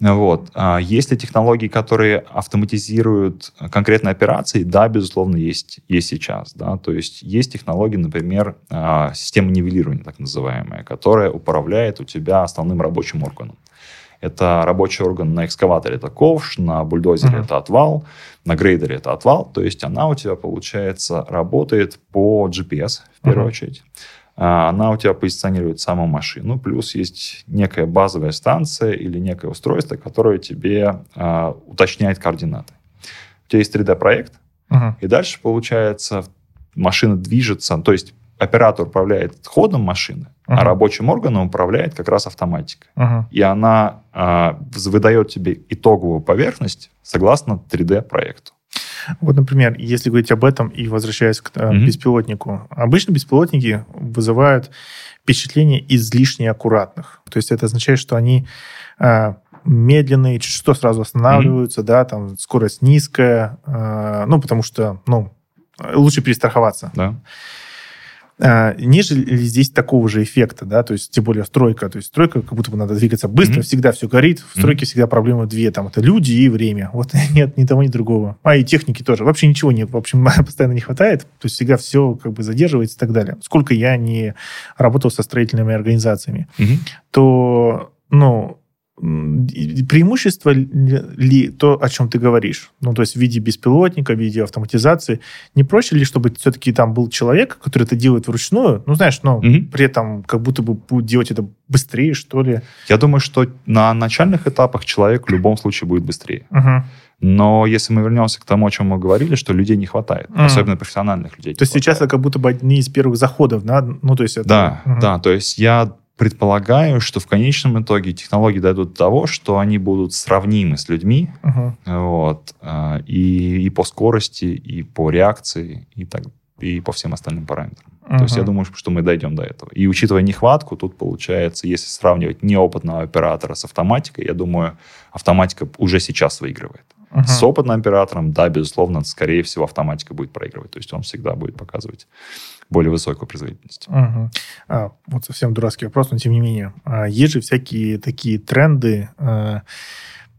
Вот. А есть ли технологии, которые автоматизируют конкретные операции? Да, безусловно, есть, есть сейчас. Да? То есть есть технологии, например, а, система нивелирования, так называемая, которая управляет у тебя основным рабочим органом. Это рабочий орган на экскаваторе это ковш, на бульдозере uh-huh. это отвал, на грейдере это отвал. То есть она у тебя, получается, работает по GPS в первую uh-huh. очередь. А, она у тебя позиционирует саму машину, плюс есть некая базовая станция или некое устройство, которое тебе а, уточняет координаты. У тебя есть 3D-проект, uh-huh. и дальше, получается, машина движется, то есть оператор управляет ходом машины, uh-huh. а рабочим органом управляет как раз автоматика. Uh-huh. И она а, выдает тебе итоговую поверхность согласно 3D-проекту. Вот, например, если говорить об этом и возвращаясь к mm-hmm. беспилотнику, обычно беспилотники вызывают впечатление излишне аккуратных. То есть это означает, что они э, медленные, что сразу останавливаются, mm-hmm. да, там скорость низкая, э, ну, потому что, ну, лучше перестраховаться. Да. А, нежели здесь такого же эффекта, да, то есть тем более стройка, то есть стройка как будто бы надо двигаться быстро, mm-hmm. всегда все горит, в стройке mm-hmm. всегда проблемы две, там это люди и время, вот нет ни того ни другого, а и техники тоже, вообще ничего нет, в общем постоянно не хватает, то есть всегда все как бы задерживается и так далее. Сколько я не работал со строительными организациями, mm-hmm. то ну преимущество ли то, о чем ты говоришь? Ну, то есть в виде беспилотника, в виде автоматизации. Не проще ли, чтобы все-таки там был человек, который это делает вручную? Ну, знаешь, но угу. при этом как будто бы будет делать это быстрее, что ли? Я думаю, что на начальных этапах человек в любом случае будет быстрее. Угу. Но если мы вернемся к тому, о чем мы говорили, что людей не хватает, mm. особенно профессиональных людей. То есть сейчас это как будто бы одни из первых заходов, да? Ну, то есть это... Да, угу. да. То есть я предполагаю, что в конечном итоге технологии дойдут до того, что они будут сравнимы с людьми, uh-huh. вот, а, и, и по скорости, и по реакции, и, так, и по всем остальным параметрам. Uh-huh. То есть я думаю, что мы дойдем до этого. И учитывая нехватку, тут получается, если сравнивать неопытного оператора с автоматикой, я думаю, автоматика уже сейчас выигрывает. Uh-huh. С опытным оператором, да, безусловно, скорее всего, автоматика будет проигрывать. То есть он всегда будет показывать более высокую производительность. Угу. А, вот совсем дурацкий вопрос, но тем не менее. А, есть же всякие такие тренды, а,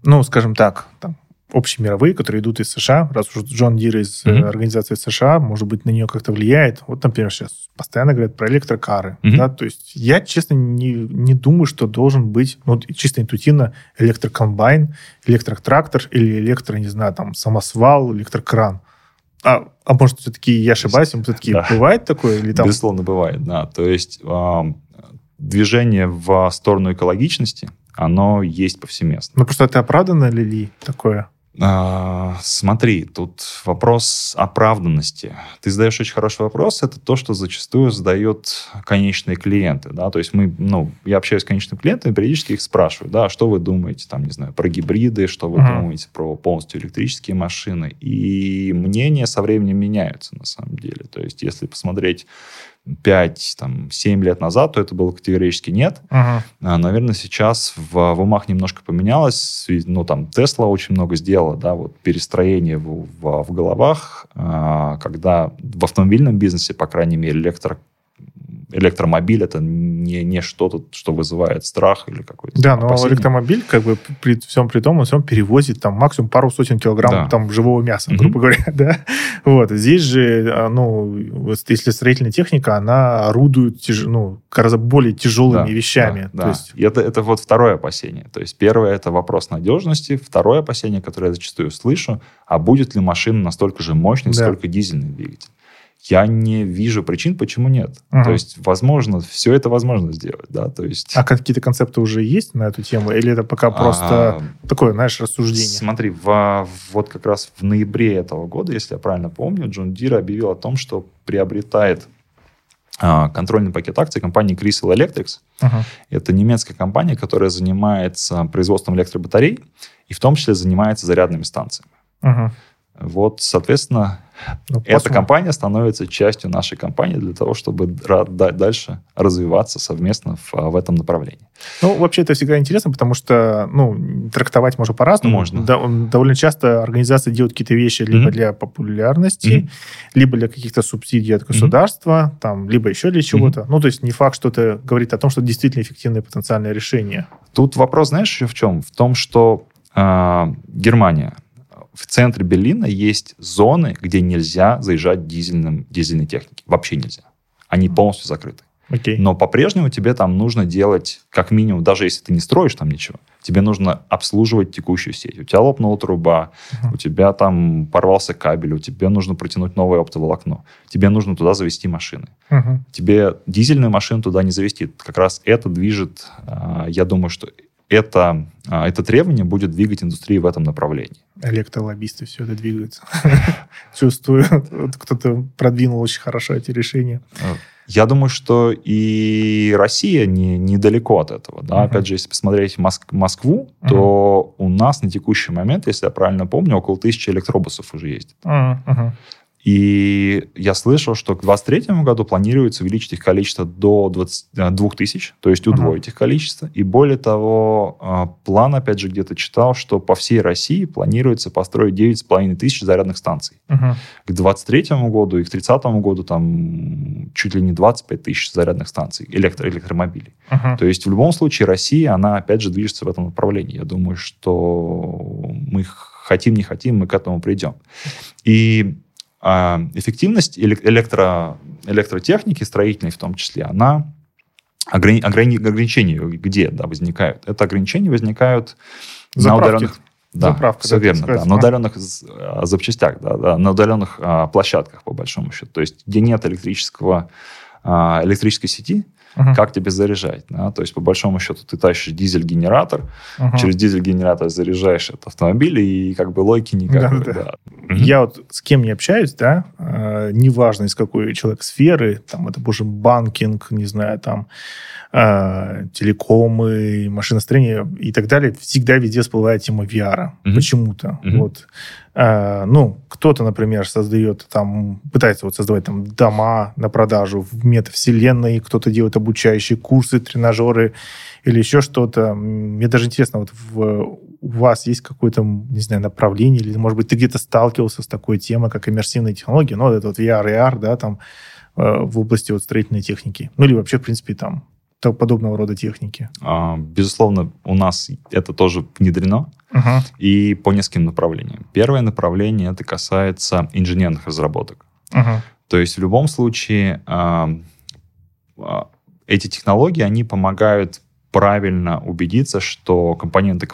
ну, скажем так, там, общемировые, которые идут из США, раз уж John Deere из угу. организации США, может быть, на нее как-то влияет. Вот, например, сейчас постоянно говорят про электрокары. Mm-hmm. Да? То есть я, честно, не, не думаю, что должен быть, ну, чисто интуитивно, электрокомбайн, электротрактор или электро, не знаю, там, самосвал, электрокран. А, а может, все-таки я ошибаюсь, все-таки да. бывает такое? Или там... Безусловно, бывает, да. То есть э, движение в сторону экологичности, оно есть повсеместно. Ну, просто это оправданно ли, ли такое? А, смотри, тут вопрос оправданности. Ты задаешь очень хороший вопрос. Это то, что зачастую задают конечные клиенты. Да? То есть мы, ну, я общаюсь с конечными клиентами, периодически их спрашиваю, да, что вы думаете, там, не знаю, про гибриды, что вы uh-huh. думаете про полностью электрические машины. И мнения со временем меняются, на самом деле. То есть если посмотреть 5, там, 7 лет назад, то это было категорически нет. Uh-huh. Наверное, сейчас в, в умах немножко поменялось. Ну, там, Тесла очень много сделала, да, вот перестроение в, в, в головах, а, когда в автомобильном бизнесе, по крайней мере, электро электромобиль это не, не что-то, что вызывает страх или какой-то Да, но опасение. электромобиль, как бы при всем при том, он всем перевозит там максимум пару сотен килограмм да. там живого мяса, mm-hmm. грубо говоря, да. Вот. Здесь же, а, ну, если строительная техника, она орудует тяж... ну, гораздо более тяжелыми да, вещами. Да, То да. Есть... И это, это вот второе опасение. То есть первое это вопрос надежности, второе опасение, которое я зачастую слышу, а будет ли машина настолько же мощной, да. сколько дизельный двигатель я не вижу причин, почему нет. Угу. То есть, возможно, все это возможно сделать, да, то есть... А какие-то концепты уже есть на эту тему? Или это пока просто а, такое, знаешь, рассуждение? Смотри, в, вот как раз в ноябре этого года, если я правильно помню, Джон Дир объявил о том, что приобретает а, контрольный пакет акций компании Crystal Electrics. Uh-huh. Это немецкая компания, которая занимается производством электробатарей и в том числе занимается зарядными станциями. Uh-huh. Вот, соответственно, ну, эта компания становится частью нашей компании для того, чтобы дальше развиваться совместно в, в этом направлении. Ну, вообще это всегда интересно, потому что, ну, трактовать можно по-разному. Можно. Да, довольно часто организации делают какие-то вещи либо mm-hmm. для популярности, mm-hmm. либо для каких-то субсидий от государства, mm-hmm. там, либо еще для чего-то. Mm-hmm. Ну, то есть не факт, что это говорит о том, что это действительно эффективное потенциальное решение. Тут вопрос, знаешь, еще в чем? В том, что э, Германия в центре Берлина есть зоны, где нельзя заезжать дизельным, дизельной техники. Вообще нельзя. Они полностью закрыты. Okay. Но по-прежнему тебе там нужно делать, как минимум, даже если ты не строишь там ничего, тебе нужно обслуживать текущую сеть. У тебя лопнула труба, uh-huh. у тебя там порвался кабель, у тебя нужно протянуть новое оптоволокно, тебе нужно туда завести машины. Uh-huh. Тебе дизельную машину туда не завести. Как раз это движет, а, я думаю, что это, а, это требование будет двигать индустрию в этом направлении. Электролоббисты все это двигаются. Чувствую, кто-то продвинул очень хорошо эти решения. А, я думаю, что и Россия не, недалеко от этого. Да? Uh-huh. Опять же, если посмотреть Моск- Москву, uh-huh. то у нас на текущий момент, если я правильно помню, около тысячи электробусов уже ездит. Uh-huh. И я слышал, что к 2023 году планируется увеличить их количество до 20, 2000, э, то есть удвоить uh-huh. их количество. И более того, э, план, опять же, где-то читал, что по всей России планируется построить 9,5 тысяч зарядных станций. Uh-huh. К 2023 году и к 2030 году там чуть ли не 25 тысяч зарядных станций, электро электромобилей. Uh-huh. То есть в любом случае Россия, она опять же движется в этом направлении. Я думаю, что мы хотим, не хотим, мы к этому придем. И эффективность электро, электротехники, строительной в том числе, она ограни, ограни, ограничения где да, возникают? Это ограничения возникают Заправки. на удаленных... Да, Заправка, все да, верно, да, на удаленных а, запчастях, да, да, на удаленных а, площадках, по большому счету. То есть, где нет электрического, а, электрической сети, uh как тебе заряжать. Да? То есть, по большому счету, ты тащишь дизель-генератор, uh через дизель-генератор заряжаешь этот автомобиль, и как бы логики никакой. Да, да. Да. Я вот с кем не общаюсь, да, э, неважно из какой человек сферы, там это, боже, банкинг, не знаю, там э, телекомы, машиностроение и так далее, всегда везде всплывает тема VR. mm Почему-то. mm Вот. Э, ну, кто-то, например, создает там, пытается вот создавать там дома на продажу в метавселенной, кто-то делает обучающие курсы, тренажеры или еще что-то. Мне даже интересно, вот в, у вас есть какое-то, не знаю, направление, или, может быть, ты где-то сталкивался с такой темой, как иммерсивные технологии, ну, вот это вот VR, AR, да, там, э, в области вот строительной техники. Ну, или вообще, в принципе, там, подобного рода техники? А, безусловно, у нас это тоже внедрено. Угу. И по нескольким направлениям. Первое направление это касается инженерных разработок. Угу. То есть в любом случае эти технологии, они помогают правильно убедиться, что компоненты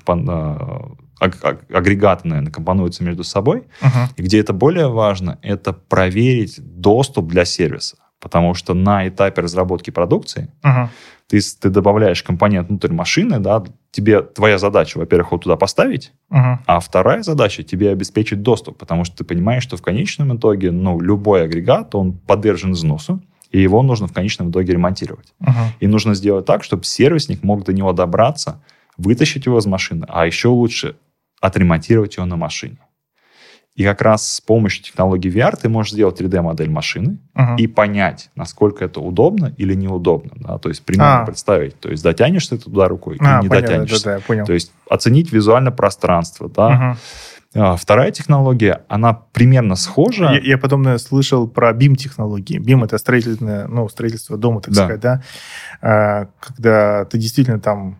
агрегаты, наверное, компонуются между собой. Uh-huh. И где это более важно, это проверить доступ для сервиса. Потому что на этапе разработки продукции uh-huh. ты, ты добавляешь компонент внутрь машины, да, тебе твоя задача, во-первых, его туда поставить, uh-huh. а вторая задача тебе обеспечить доступ, потому что ты понимаешь, что в конечном итоге ну, любой агрегат, он подвержен износу, и его нужно в конечном итоге ремонтировать. Uh-huh. И нужно сделать так, чтобы сервисник мог до него добраться, вытащить его из машины, а еще лучше отремонтировать его на машине. И как раз с помощью технологии VR ты можешь сделать 3D-модель машины uh-huh. и понять, насколько это удобно или неудобно. Да? То есть примерно а. представить, то есть дотянешься ты туда рукой а, или не понятно, дотянешься. Да, да, понял. То есть оценить визуально пространство. Да? Uh-huh. Вторая технология, она примерно схожа. Я, я потом наверное, слышал про BIM-технологии. BIM — это строительное, ну, строительство дома, так Да. сказать, да? А, когда ты действительно там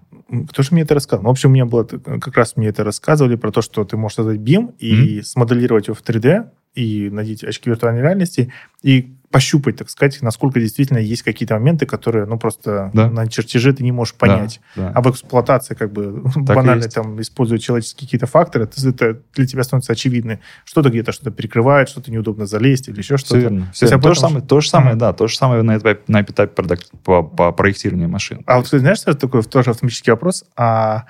кто же мне это рассказал? Ну, в общем, у меня было как раз мне это рассказывали про то, что ты можешь создать BIM и Мгм. смоделировать его в 3D и надеть очки виртуальной реальности и пощупать, так сказать, насколько действительно есть какие-то моменты, которые, ну, просто Да. на чертеже ты не можешь понять. Да, да. А в эксплуатации как бы Так банально там используют человеческие какие-то факторы, это, для тебя становится очевидно. Что-то где-то что-то перекрывает, что-то неудобно залезть или еще Все что-то. верно. То есть Все об верно. То, же самое, то же самое, Мгм. да, то же самое на этапе, на этапе по, по проектированию машин. А вот, кстати, знаешь, что такое тоже автоматический вопрос? А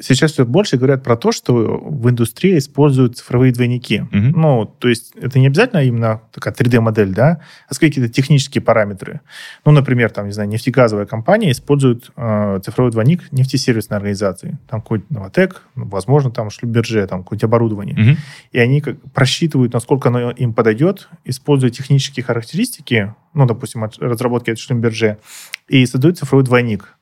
сейчас все больше говорят про то, что в индустрии используют цифровые двойники. Мгм. Ну, то есть это не обязательно именно такая 3D-модель, да, а какие-то технические параметры. Ну, например, там, не знаю, нефтегазовая компания использует э, цифровой двойник нефтесервисной организации. Там какой-нибудь Новотек, ну, возможно, там Шлюберже, там какое-нибудь оборудование. Мгм. И они как просчитывают, насколько оно им подойдет, используя технические характеристики, ну, допустим, от разработки от Шлюмберже, и создают цифровой двойник.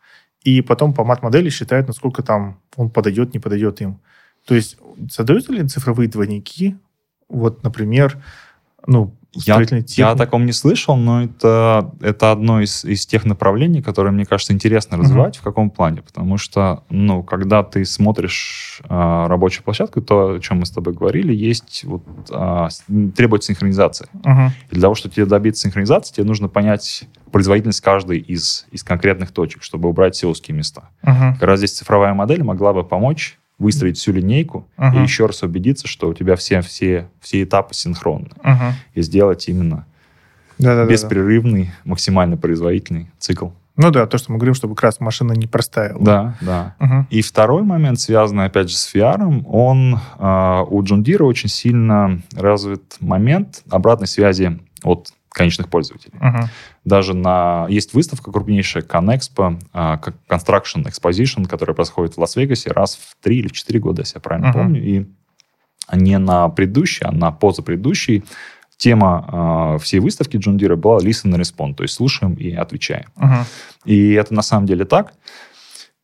И потом по мат-модели считают, насколько там он подойдет, не подойдет им. То есть создаются ли цифровые двойники, вот, например, ну, Я, я о таком не слышал, но это, это одно из, из тех направлений, которые, мне кажется, интересно развивать. В каком плане? Потому что, ну, когда ты смотришь а, рабочую площадку, то, о чем мы с тобой говорили, есть вот, а, с- требуется синхронизация. Мгм. И для того, чтобы тебе добиться синхронизации, тебе нужно понять производительность каждой из, из конкретных точек, чтобы убрать все узкие места. Мгм. Как раз здесь цифровая модель могла бы помочь выстроить всю линейку Мгм. и еще раз убедиться, что у тебя все, все, все этапы синхронны. Мгм. И сделать именно Да-да-да. беспрерывный, максимально производительный цикл. Ну да, то, что мы говорим, чтобы как раз машина не простаивала. Да, да. Мгм. И второй момент, связанный опять же с VR, он а, у Deere очень сильно развит момент обратной связи от конечных пользователей. Мгм. Даже на... Есть выставка крупнейшая, ConExpo, а, как Construction Exposition, которая происходит в Лас-Вегасе раз в три или в четыре года, если я правильно Мгм. помню. И не на предыдущей, а на позапредыдущей тема а, всей выставки John Deere была Listen and Respond, то есть слушаем и отвечаем. Мгм. И это на самом деле так.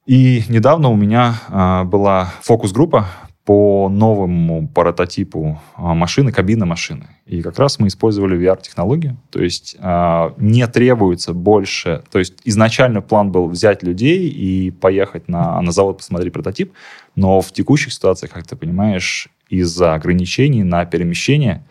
И недавно у меня а, была фокус-группа по новому прототипу а, машины, кабины машины. И как раз мы использовали VR-технологию. То есть а, не требуется больше... То есть изначально план был взять людей и поехать на, на завод посмотреть прототип. Но в текущих ситуациях, как ты понимаешь, из-за ограничений на перемещение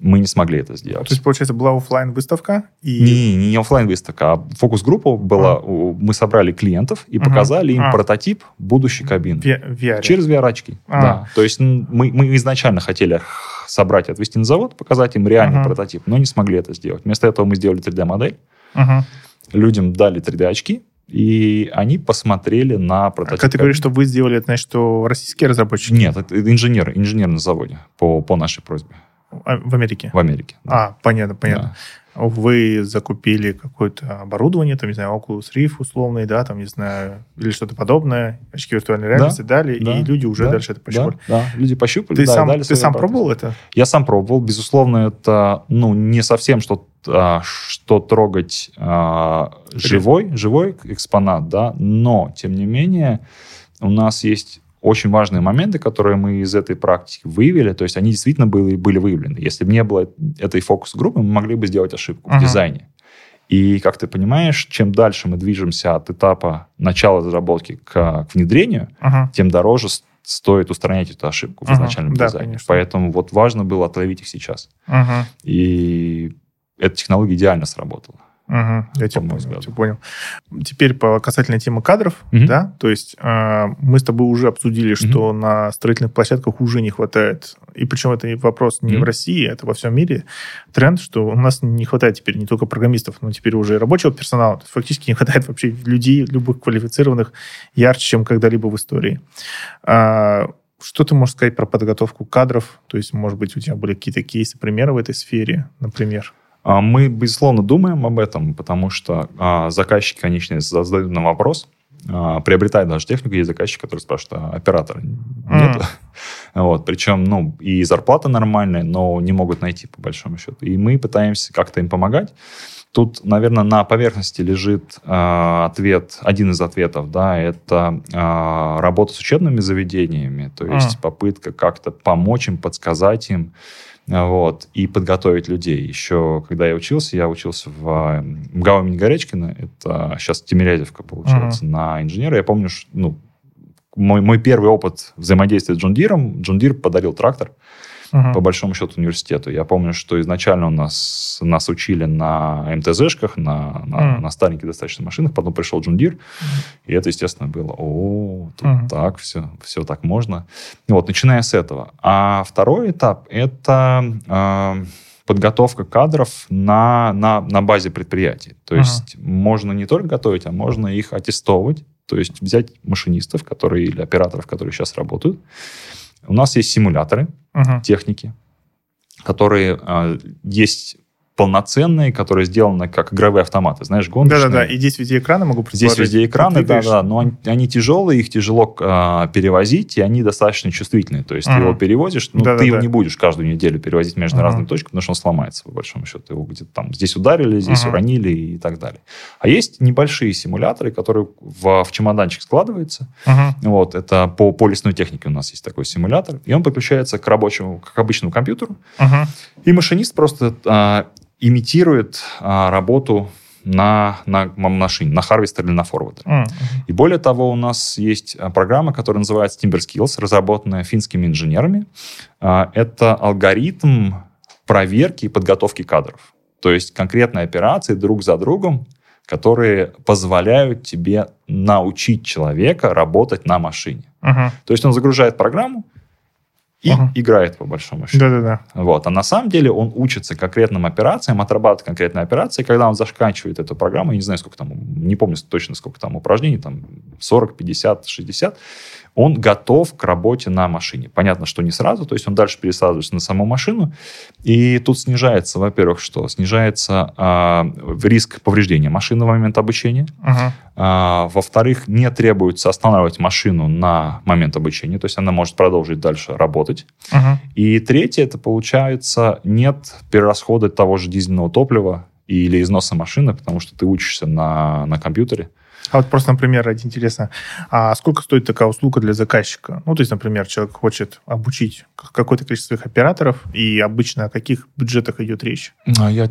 мы не смогли это сделать. То есть, получается, была оффлайн выставка и... Не, не, офлайн выставка, а фокус-группа была. у- Мы собрали клиентов и Мгм. показали им А. прототип будущей кабины. В VR. Через VR-очки. А. Да. То есть мы, мы изначально хотели собрать отвезти на завод, показать им реальный Мгм. прототип, но не смогли это сделать. Вместо этого мы сделали 3D-модель, Мгм. людям дали 3D-очки, и они посмотрели на прототип. А Когда ты говоришь, что вы сделали, это значит, что российские разработчики Нет, это инженер, инженер на заводе по, по нашей просьбе А, в Америке? в Америке. Да. А, понятно, понятно. Да. Вы закупили какое-то оборудование, там, не знаю, Oculus Rift условный, да, там, не знаю, или что-то подобное, очки виртуальной реальности дали, Да, и люди уже да, дальше это пощупали. Да, да, люди пощупали, Ты да, сам, дали ты сам обратный пробовал это? Я сам пробовал. Безусловно, это ну, не совсем что, а, что трогать а, живой, живой экспонат, да, но, тем не менее, у нас есть очень важные моменты, которые мы из этой практики выявили, то есть они действительно были, были выявлены. Если бы не было этой фокус-группы, мы могли бы сделать ошибку Ага. в дизайне. И, как ты понимаешь, чем дальше мы движемся от этапа начала разработки к, к внедрению, uh-huh. тем дороже стоит устранять эту ошибку в изначальном uh-huh. дизайне. Да, Поэтому вот важно было отловить их сейчас. Uh-huh. И эта технология идеально сработала. Угу, я тебя понял, взгляду. тебя понял. Теперь по касательно темы кадров, угу. да, то есть э, мы с тобой уже обсудили, что угу. на строительных площадках уже не хватает, и причем это вопрос не угу. в России, это во всем мире тренд, что у нас не хватает теперь не только программистов, но теперь уже и рабочего персонала, то есть фактически не хватает вообще людей, любых квалифицированных, ярче, чем когда-либо в истории. А, что ты можешь сказать про подготовку кадров? То есть, может быть, у тебя были какие-то кейсы, примеры в этой сфере, например? А, мы, безусловно, думаем об этом, потому что а, заказчики, конечно, задают нам вопрос, а, приобретает даже технику, есть заказчик, который спрашивает, а оператора нет? Mm. вот, причем, ну, и зарплата нормальная, но не могут найти, по большому счету. И мы пытаемся как-то им помогать. Тут, наверное, на поверхности лежит э, ответ, один из ответов, да, это э, работа с учебными заведениями, то есть mm. попытка как-то помочь им, подсказать им, вот, и подготовить людей. Еще, когда я учился, я учился в МГАУ имени Горячкина, это сейчас Тимирязевка, получается, uh-huh. на инженера. Я помню, что, ну, мой, мой первый опыт взаимодействия с John Deere ом, John Deere подарил трактор, угу. по большому счету, университету. Я помню, что изначально у нас, нас учили на МТЗшках, на, на, uh-huh. на стареньких достаточно машинах, потом пришел John Deere, и это, естественно, было, о, тут uh-huh. так, все, все так можно. Вот, начиная с этого. А второй этап – это... Э, подготовка кадров на, на, на базе предприятий. То есть uh-huh. можно не только готовить, а можно их аттестовывать. То есть взять машинистов, которые или операторов, которые сейчас работают, у нас есть симуляторы uh-huh. техники, которые э, есть полноценные, которые сделаны как игровые автоматы, знаешь, гоночные. Да-да-да, и здесь везде экраны могу Здесь везде экраны, да-да, но они, они тяжелые, их тяжело э, перевозить, и они достаточно чувствительные. То есть uh-huh. ты его перевозишь, ну, да, ты да, его да. не будешь каждую неделю перевозить между uh-huh. разными точками, потому что он сломается, по большому счету. Его где-то там здесь ударили, здесь uh-huh. уронили и так далее. А есть небольшие симуляторы, которые в, в чемоданчик складываются. Uh-huh. Вот, это по, по лесной технике у нас есть такой симулятор, и он подключается к рабочему, как обычному компьютеру, uh-huh. и машинист просто э, имитирует а, работу на, на машине, на харвестер или на форвардер. Mm-hmm. И более того, у нас есть а, программа, которая называется Timber Skills, разработанная финскими инженерами. А, это алгоритм проверки и подготовки кадров. То есть конкретные операции друг за другом, которые позволяют тебе научить человека работать на машине. Uh-huh. То есть он загружает программу, и ага. играет, по большому счету. Да-да-да. Вот. А на самом деле он учится конкретным операциям, отрабатывает конкретные операции. Когда он заканчивает эту программу, я не знаю, сколько там, не помню точно, сколько там упражнений, там 40, 50, 60, он готов к работе на машине. Понятно, что не сразу, то есть он дальше пересаживается на саму машину, и тут снижается, во-первых, что? Снижается э, риск повреждения машины в момент обучения. Uh-huh. Э, во-вторых, не требуется останавливать машину на момент обучения, то есть она может продолжить дальше работать. Uh-huh. И третье, это получается, нет перерасхода того же дизельного топлива или износа машины, потому что ты учишься на, на компьютере. А вот просто, например, ради интересно, а сколько стоит такая услуга для заказчика? Ну, то есть, например, человек хочет обучить какое-то количество своих операторов, и обычно о каких бюджетах идет речь? А я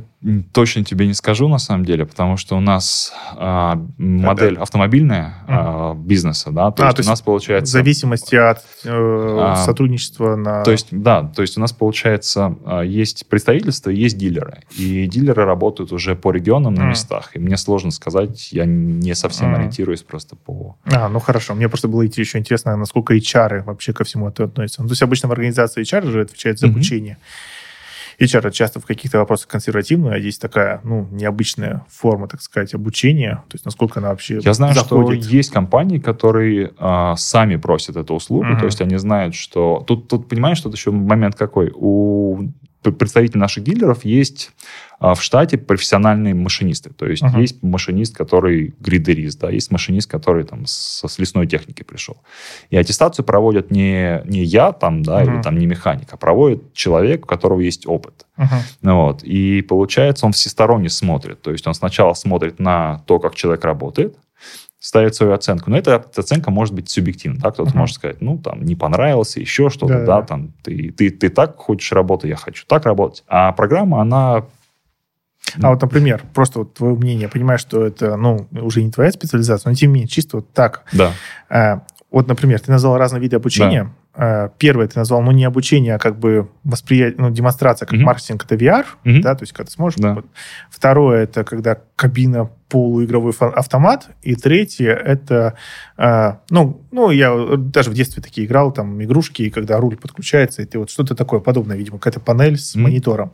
точно тебе не скажу, на самом деле, потому что у нас а, модель да. автомобильная а, бизнеса, да, то, а, есть то есть у нас получается... В зависимости от э, а, сотрудничества на... То есть, да, то есть у нас получается а, есть представительство, есть дилеры, и дилеры работают уже по регионам на местах, и мне сложно сказать, я не совсем ориентируюсь просто по... А, ну хорошо. Мне просто было идти еще интересно, насколько HR вообще ко всему это относятся. Ну, то есть обычно в организации HR же отвечает за mm-hmm. HR часто в каких-то вопросах консервативная, а здесь такая, ну, необычная форма, так сказать, обучения. То есть насколько она вообще Я знаю, заходит. что есть компании, которые а, сами просят эту услугу, uh-huh. то есть они знают, что... Тут, тут понимаешь, что еще момент какой? У представителей наших дилеров есть а, в штате профессиональные машинисты. То есть uh-huh. есть машинист, который гридерист, да, есть машинист, который там с, с лесной техники пришел. И аттестацию проводят не, не я там, да, uh-huh. или там не механик, а проводит человек, у которого есть опыт. Uh-huh. Вот. И получается, он всесторонне смотрит. То есть он сначала смотрит на то, как человек работает, ставит свою оценку. Но эта оценка может быть субъективна. Да? Кто-то uh-huh. может сказать, ну, там, не понравился, еще что-то, да, да, там, ты, ты, ты так хочешь работать, я хочу так работать. А программа, она А вот, например, просто вот твое мнение, я понимаю, что это, ну, уже не твоя специализация, но тем не менее, чисто вот так. Да. Э, вот, например, ты назвал разные виды обучения. Да. Э, первое ты назвал, ну, не обучение, а как бы восприятие, ну, демонстрация, как угу. маркетинг, это VR, угу. да, то есть, когда ты сможешь. Да. Второе, это когда кабина полуигровой автомат. И третье, это, э, ну, ну, я даже в детстве такие играл, там, игрушки, когда руль подключается, и ты вот что-то такое подобное, видимо, какая-то панель с mm монитором.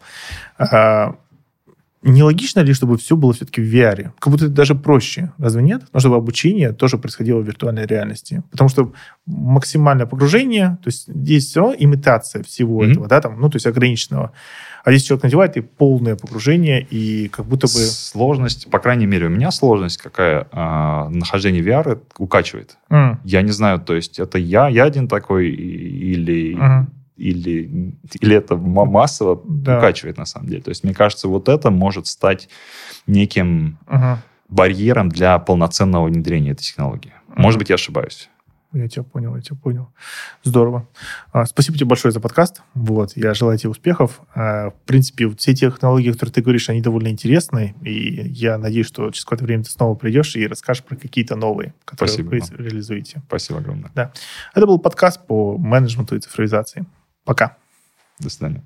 Э, Нелогично ли, чтобы все было все-таки в VR? Как будто это даже проще, разве нет? Но чтобы обучение тоже происходило в виртуальной реальности. Потому что максимальное погружение, то есть здесь все имитация всего mm-hmm. этого, да, там, ну, то есть ограниченного. А здесь человек надевает и полное погружение, и как будто бы... Сложность, по крайней мере, у меня сложность какая, а, нахождение VR укачивает. Mm. Я не знаю, то есть это я, я один такой, или... Mm или, или это массово да. укачивает на самом деле. То есть, мне кажется, вот это может стать неким угу. барьером для полноценного внедрения этой технологии. Угу. Может быть, я ошибаюсь. Я тебя понял, я тебя понял. Здорово. А, спасибо тебе большое за подкаст. Вот, я желаю тебе успехов. А, в принципе, все технологии, которые ты говоришь, они довольно интересные. И я надеюсь, что через какое-то время ты снова придешь и расскажешь про какие-то новые, которые Спасибо вы реализуете. Спасибо огромное. Да. Это был подкаст по менеджменту и цифровизации. Пока. До свидания.